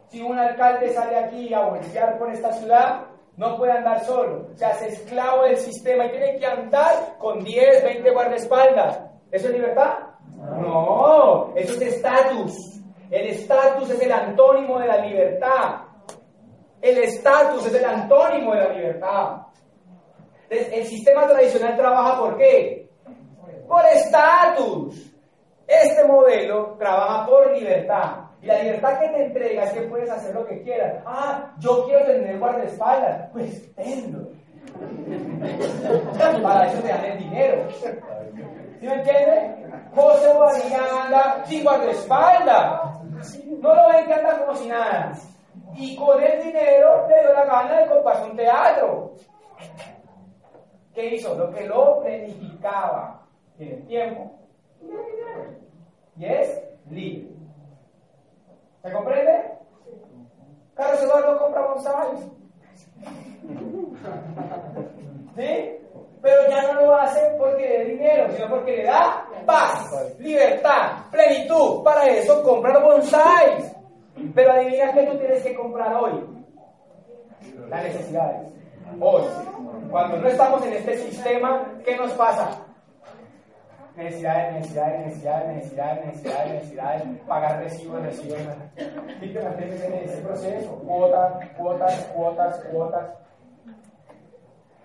Si un alcalde sale aquí a voltear por esta ciudad, no puede andar solo. Se hace esclavo del sistema y tiene que andar con 10, 20 guardaespaldas. ¿Eso es libertad? No, eso es estatus. El estatus es el antónimo de la libertad. El estatus es el antónimo de la libertad. el sistema tradicional trabaja por qué? Por estatus. Este modelo trabaja por libertad. Y la libertad que te entrega es que puedes hacer lo que quieras. Ah, yo quiero tener guardaespaldas. Pues tenlo. Para eso te dan el dinero. ¿Sí me entiendes? José Bobadilla anda sin guardaespaldas. No lo ven que anda como si nada. Y con el dinero le dio la gana de comprarse un teatro. ¿Qué hizo? Lo que lo planificaba. Tiene tiempo y es libre. ¿Se comprende? Carlos Eduardo compra bonsai. ¿Sí? Pero ya no lo hace porque da dinero, sino porque le da paz, libertad, plenitud. Para eso compra los bonsais. Pero adivina qué tú tienes que comprar hoy. Las necesidades. Hoy. Cuando no estamos en este sistema, ¿qué nos pasa? necesidades, necesidades, necesidades, necesidades, necesidades, necesidades, pagar recibos, recibos. Y te mantienes en ese proceso, cuotas, cuotas, cuotas, cuotas.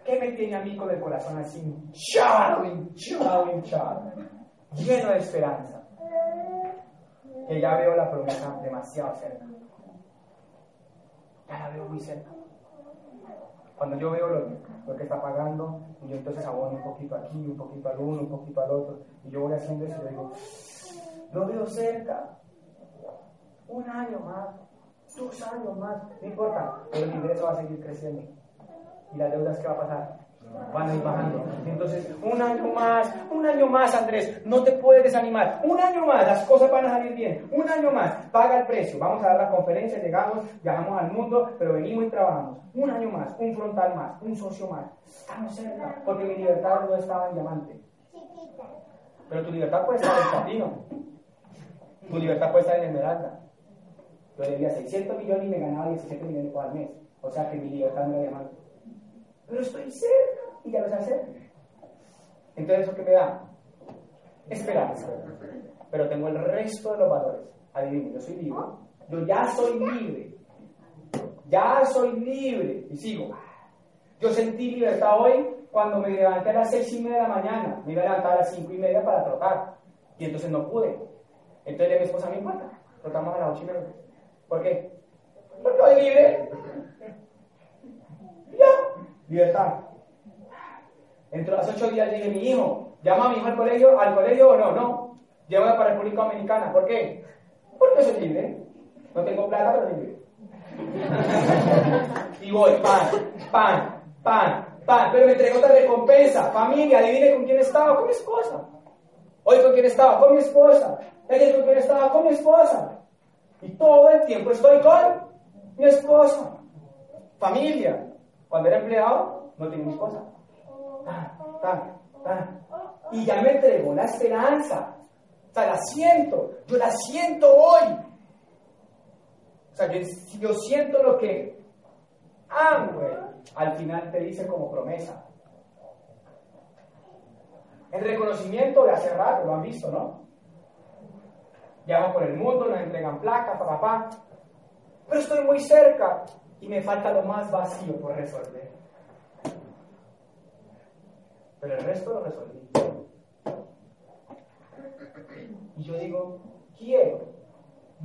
¿Qué me tiene a mí con el corazón así hinchado, hinchado, hinchado? Lleno de esperanza. Que ya veo la promesa demasiado cerca. Ya la veo muy cerca. Cuando yo veo lo, que está pagando, y yo entonces abono un poquito aquí, un poquito al uno, un poquito al otro, y yo voy haciendo eso y digo, lo veo cerca, un año más, dos años más, no importa, pero el ingreso va a seguir creciendo. ¿Y las deudas qué va a pasar? van a ir bajando. Entonces, un año más, un año más, Andrés, no te puedes desanimar. Un año más, las cosas van a salir bien. Un año más, paga el precio. Vamos a dar la conferencia, llegamos, viajamos al mundo, pero venimos y trabajamos. Un año más, un frontal más, un socio más. Estamos cerca, porque mi libertad no estaba en diamante. Pero tu libertad puede estar en platino. Tu libertad puede estar en esmeralda. Yo debía 600 millones y me ganaba 17 millones por mes. O sea que mi libertad no era diamante. Pero estoy cerca y ya sé hacer. Entonces, ¿eso qué me da? Esperanza. Pero tengo el resto de los valores. Adivinen, yo soy libre. Yo ya soy libre. Ya soy libre. Y sigo. Yo sentí libertad hoy cuando me levanté a las seis y media de la mañana. Me iba a levantar a las cinco y media para trotar. Y entonces no pude. Entonces mi esposa, no importa. Trotamos a las ocho y media. ¿Por qué? Estoy libre. Ya. Libertad. Dentro de los ocho días dije, mi hijo, llama a mi hijo al colegio, al colegio o no, no. Llévame para República Dominicana. ¿Por qué? Porque soy libre. No tengo plata, pero libre. y voy, pan, pan, pan, pan. Pero me entregó otra recompensa. Familia, adivine con quién estaba, con mi esposa. Hoy con quién estaba, con mi esposa. Ayer con quién estaba, con mi esposa. Y todo el tiempo estoy con mi esposa. Familia. Cuando era empleado, no tenía esposa. Y ya me entregó la esperanza. O sea, la siento. Yo la siento hoy. O sea, yo siento lo que amo, al final te dice como promesa. El reconocimiento de hace rato, lo han visto, ¿no? Llaman por el mundo, nos entregan placas, papá. Pero estoy muy cerca y me falta lo más vacío por resolver. Pero el resto lo resolví. Y yo digo, quiero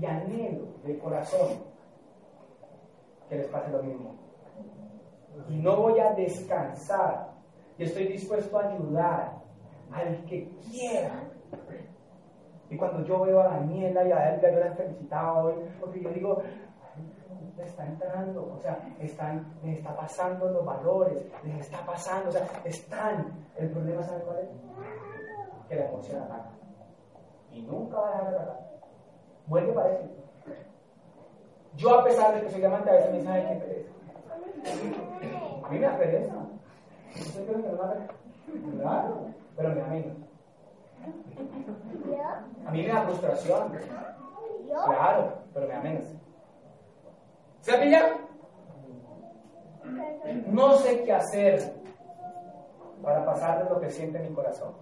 y anhelo de corazón que les pase lo mismo. Y no voy a descansar. Y estoy dispuesto a ayudar al que quiera. Y cuando yo veo a Daniela y a Edgar, yo las felicitaba hoy, porque yo digo, les está entrando, o sea, están, les está pasando los valores, les está pasando, o sea, están. El problema, ¿saben cuál es? Que la emoción ataca. Y nunca va a dejar de atacar. Vuelve para eso. Yo, a pesar de que soy amante, a veces me dicen, ay, qué pereza. A mí me da pereza. ¿Usted cree que no me Claro, pero me da menos. A mí me da frustración. Claro, pero me da menos. ¿Se ha pillado? No sé qué hacer para pasar de lo que siente mi corazón.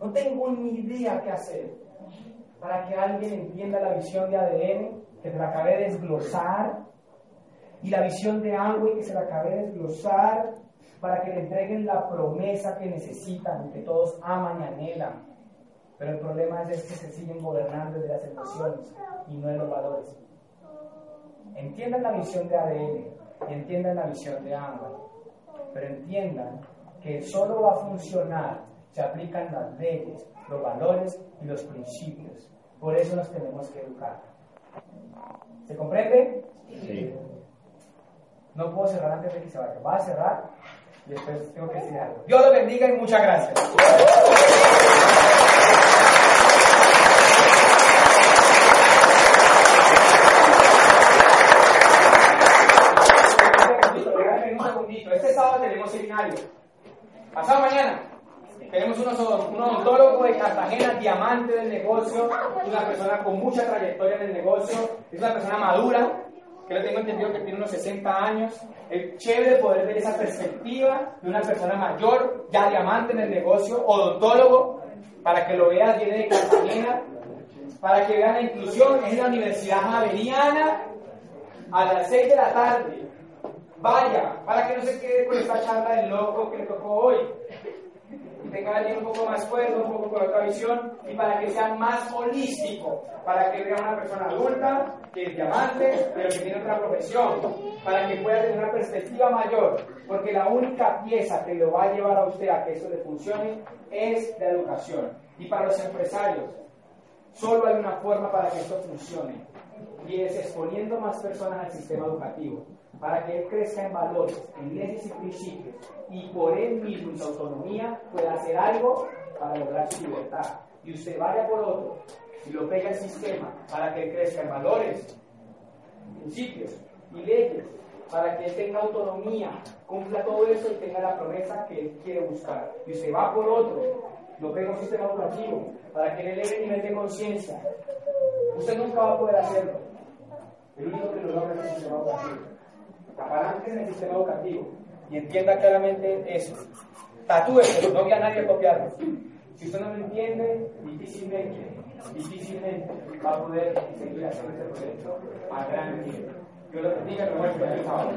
No tengo ni idea qué hacer para que alguien entienda la visión de ADN que te la acabé de desglosar y la visión de Amway que se la acabé de desglosar para que le entreguen la promesa que necesitan que todos aman y anhelan. Pero el problema es que se siguen gobernando desde las emociones y no de los valores. Entiendan la visión de ADN, entiendan la visión de Amway, pero entiendan que solo va a funcionar si aplican las leyes, los valores y los principios. Por eso nos tenemos que educar. ¿Se comprende? Sí. No puedo cerrar antes de que se vaya. Va a cerrar y después tengo que decir algo. Dios lo bendiga y muchas gracias. Este sábado seminario. Pasado mañana tenemos un odontólogo de Cartagena, diamante del negocio, una persona con mucha trayectoria en el negocio, es una persona madura, que lo tengo entendido que tiene unos 60 años. Es chévere poder ver esa perspectiva de una persona mayor, ya diamante en el negocio, odontólogo, para que lo veas, viene de Cartagena, para que vean la inclusión, es la Universidad Javeriana, a las 6 de la tarde. Vaya, para que no se quede con esta charla del loco que le tocó hoy tenga alguien un poco más fuerte, un poco con otra visión, y para que sea más holístico, para que vea una persona adulta, que es diamante, pero que tiene otra profesión, para que pueda tener una perspectiva mayor, porque la única pieza que lo va a llevar a usted a que eso le funcione es la educación. Y para los empresarios, solo hay una forma para que esto funcione, y es exponiendo más personas al sistema educativo para que él crezca en valores, en leyes y principios, y por él mismo y su autonomía pueda hacer algo para lograr su libertad. Y usted vaya por otro y lo pega al sistema para que él crezca en valores, principios y leyes, para que él tenga autonomía, cumpla todo eso y tenga la promesa que él quiere buscar. Y usted va por otro, lo pega un sistema educativo, para que él eleve el nivel de conciencia. Usted nunca va a poder hacerlo. El único que lo logra es el sistema educativo apalanque en el sistema educativo y entienda claramente eso. Tatúese, no voy a nadie a copiarlo. Si usted no lo entiende, difícilmente, difícilmente va a poder seguir haciendo este proyecto a gran nivel. Yo lo bendiga, muestro el sábado.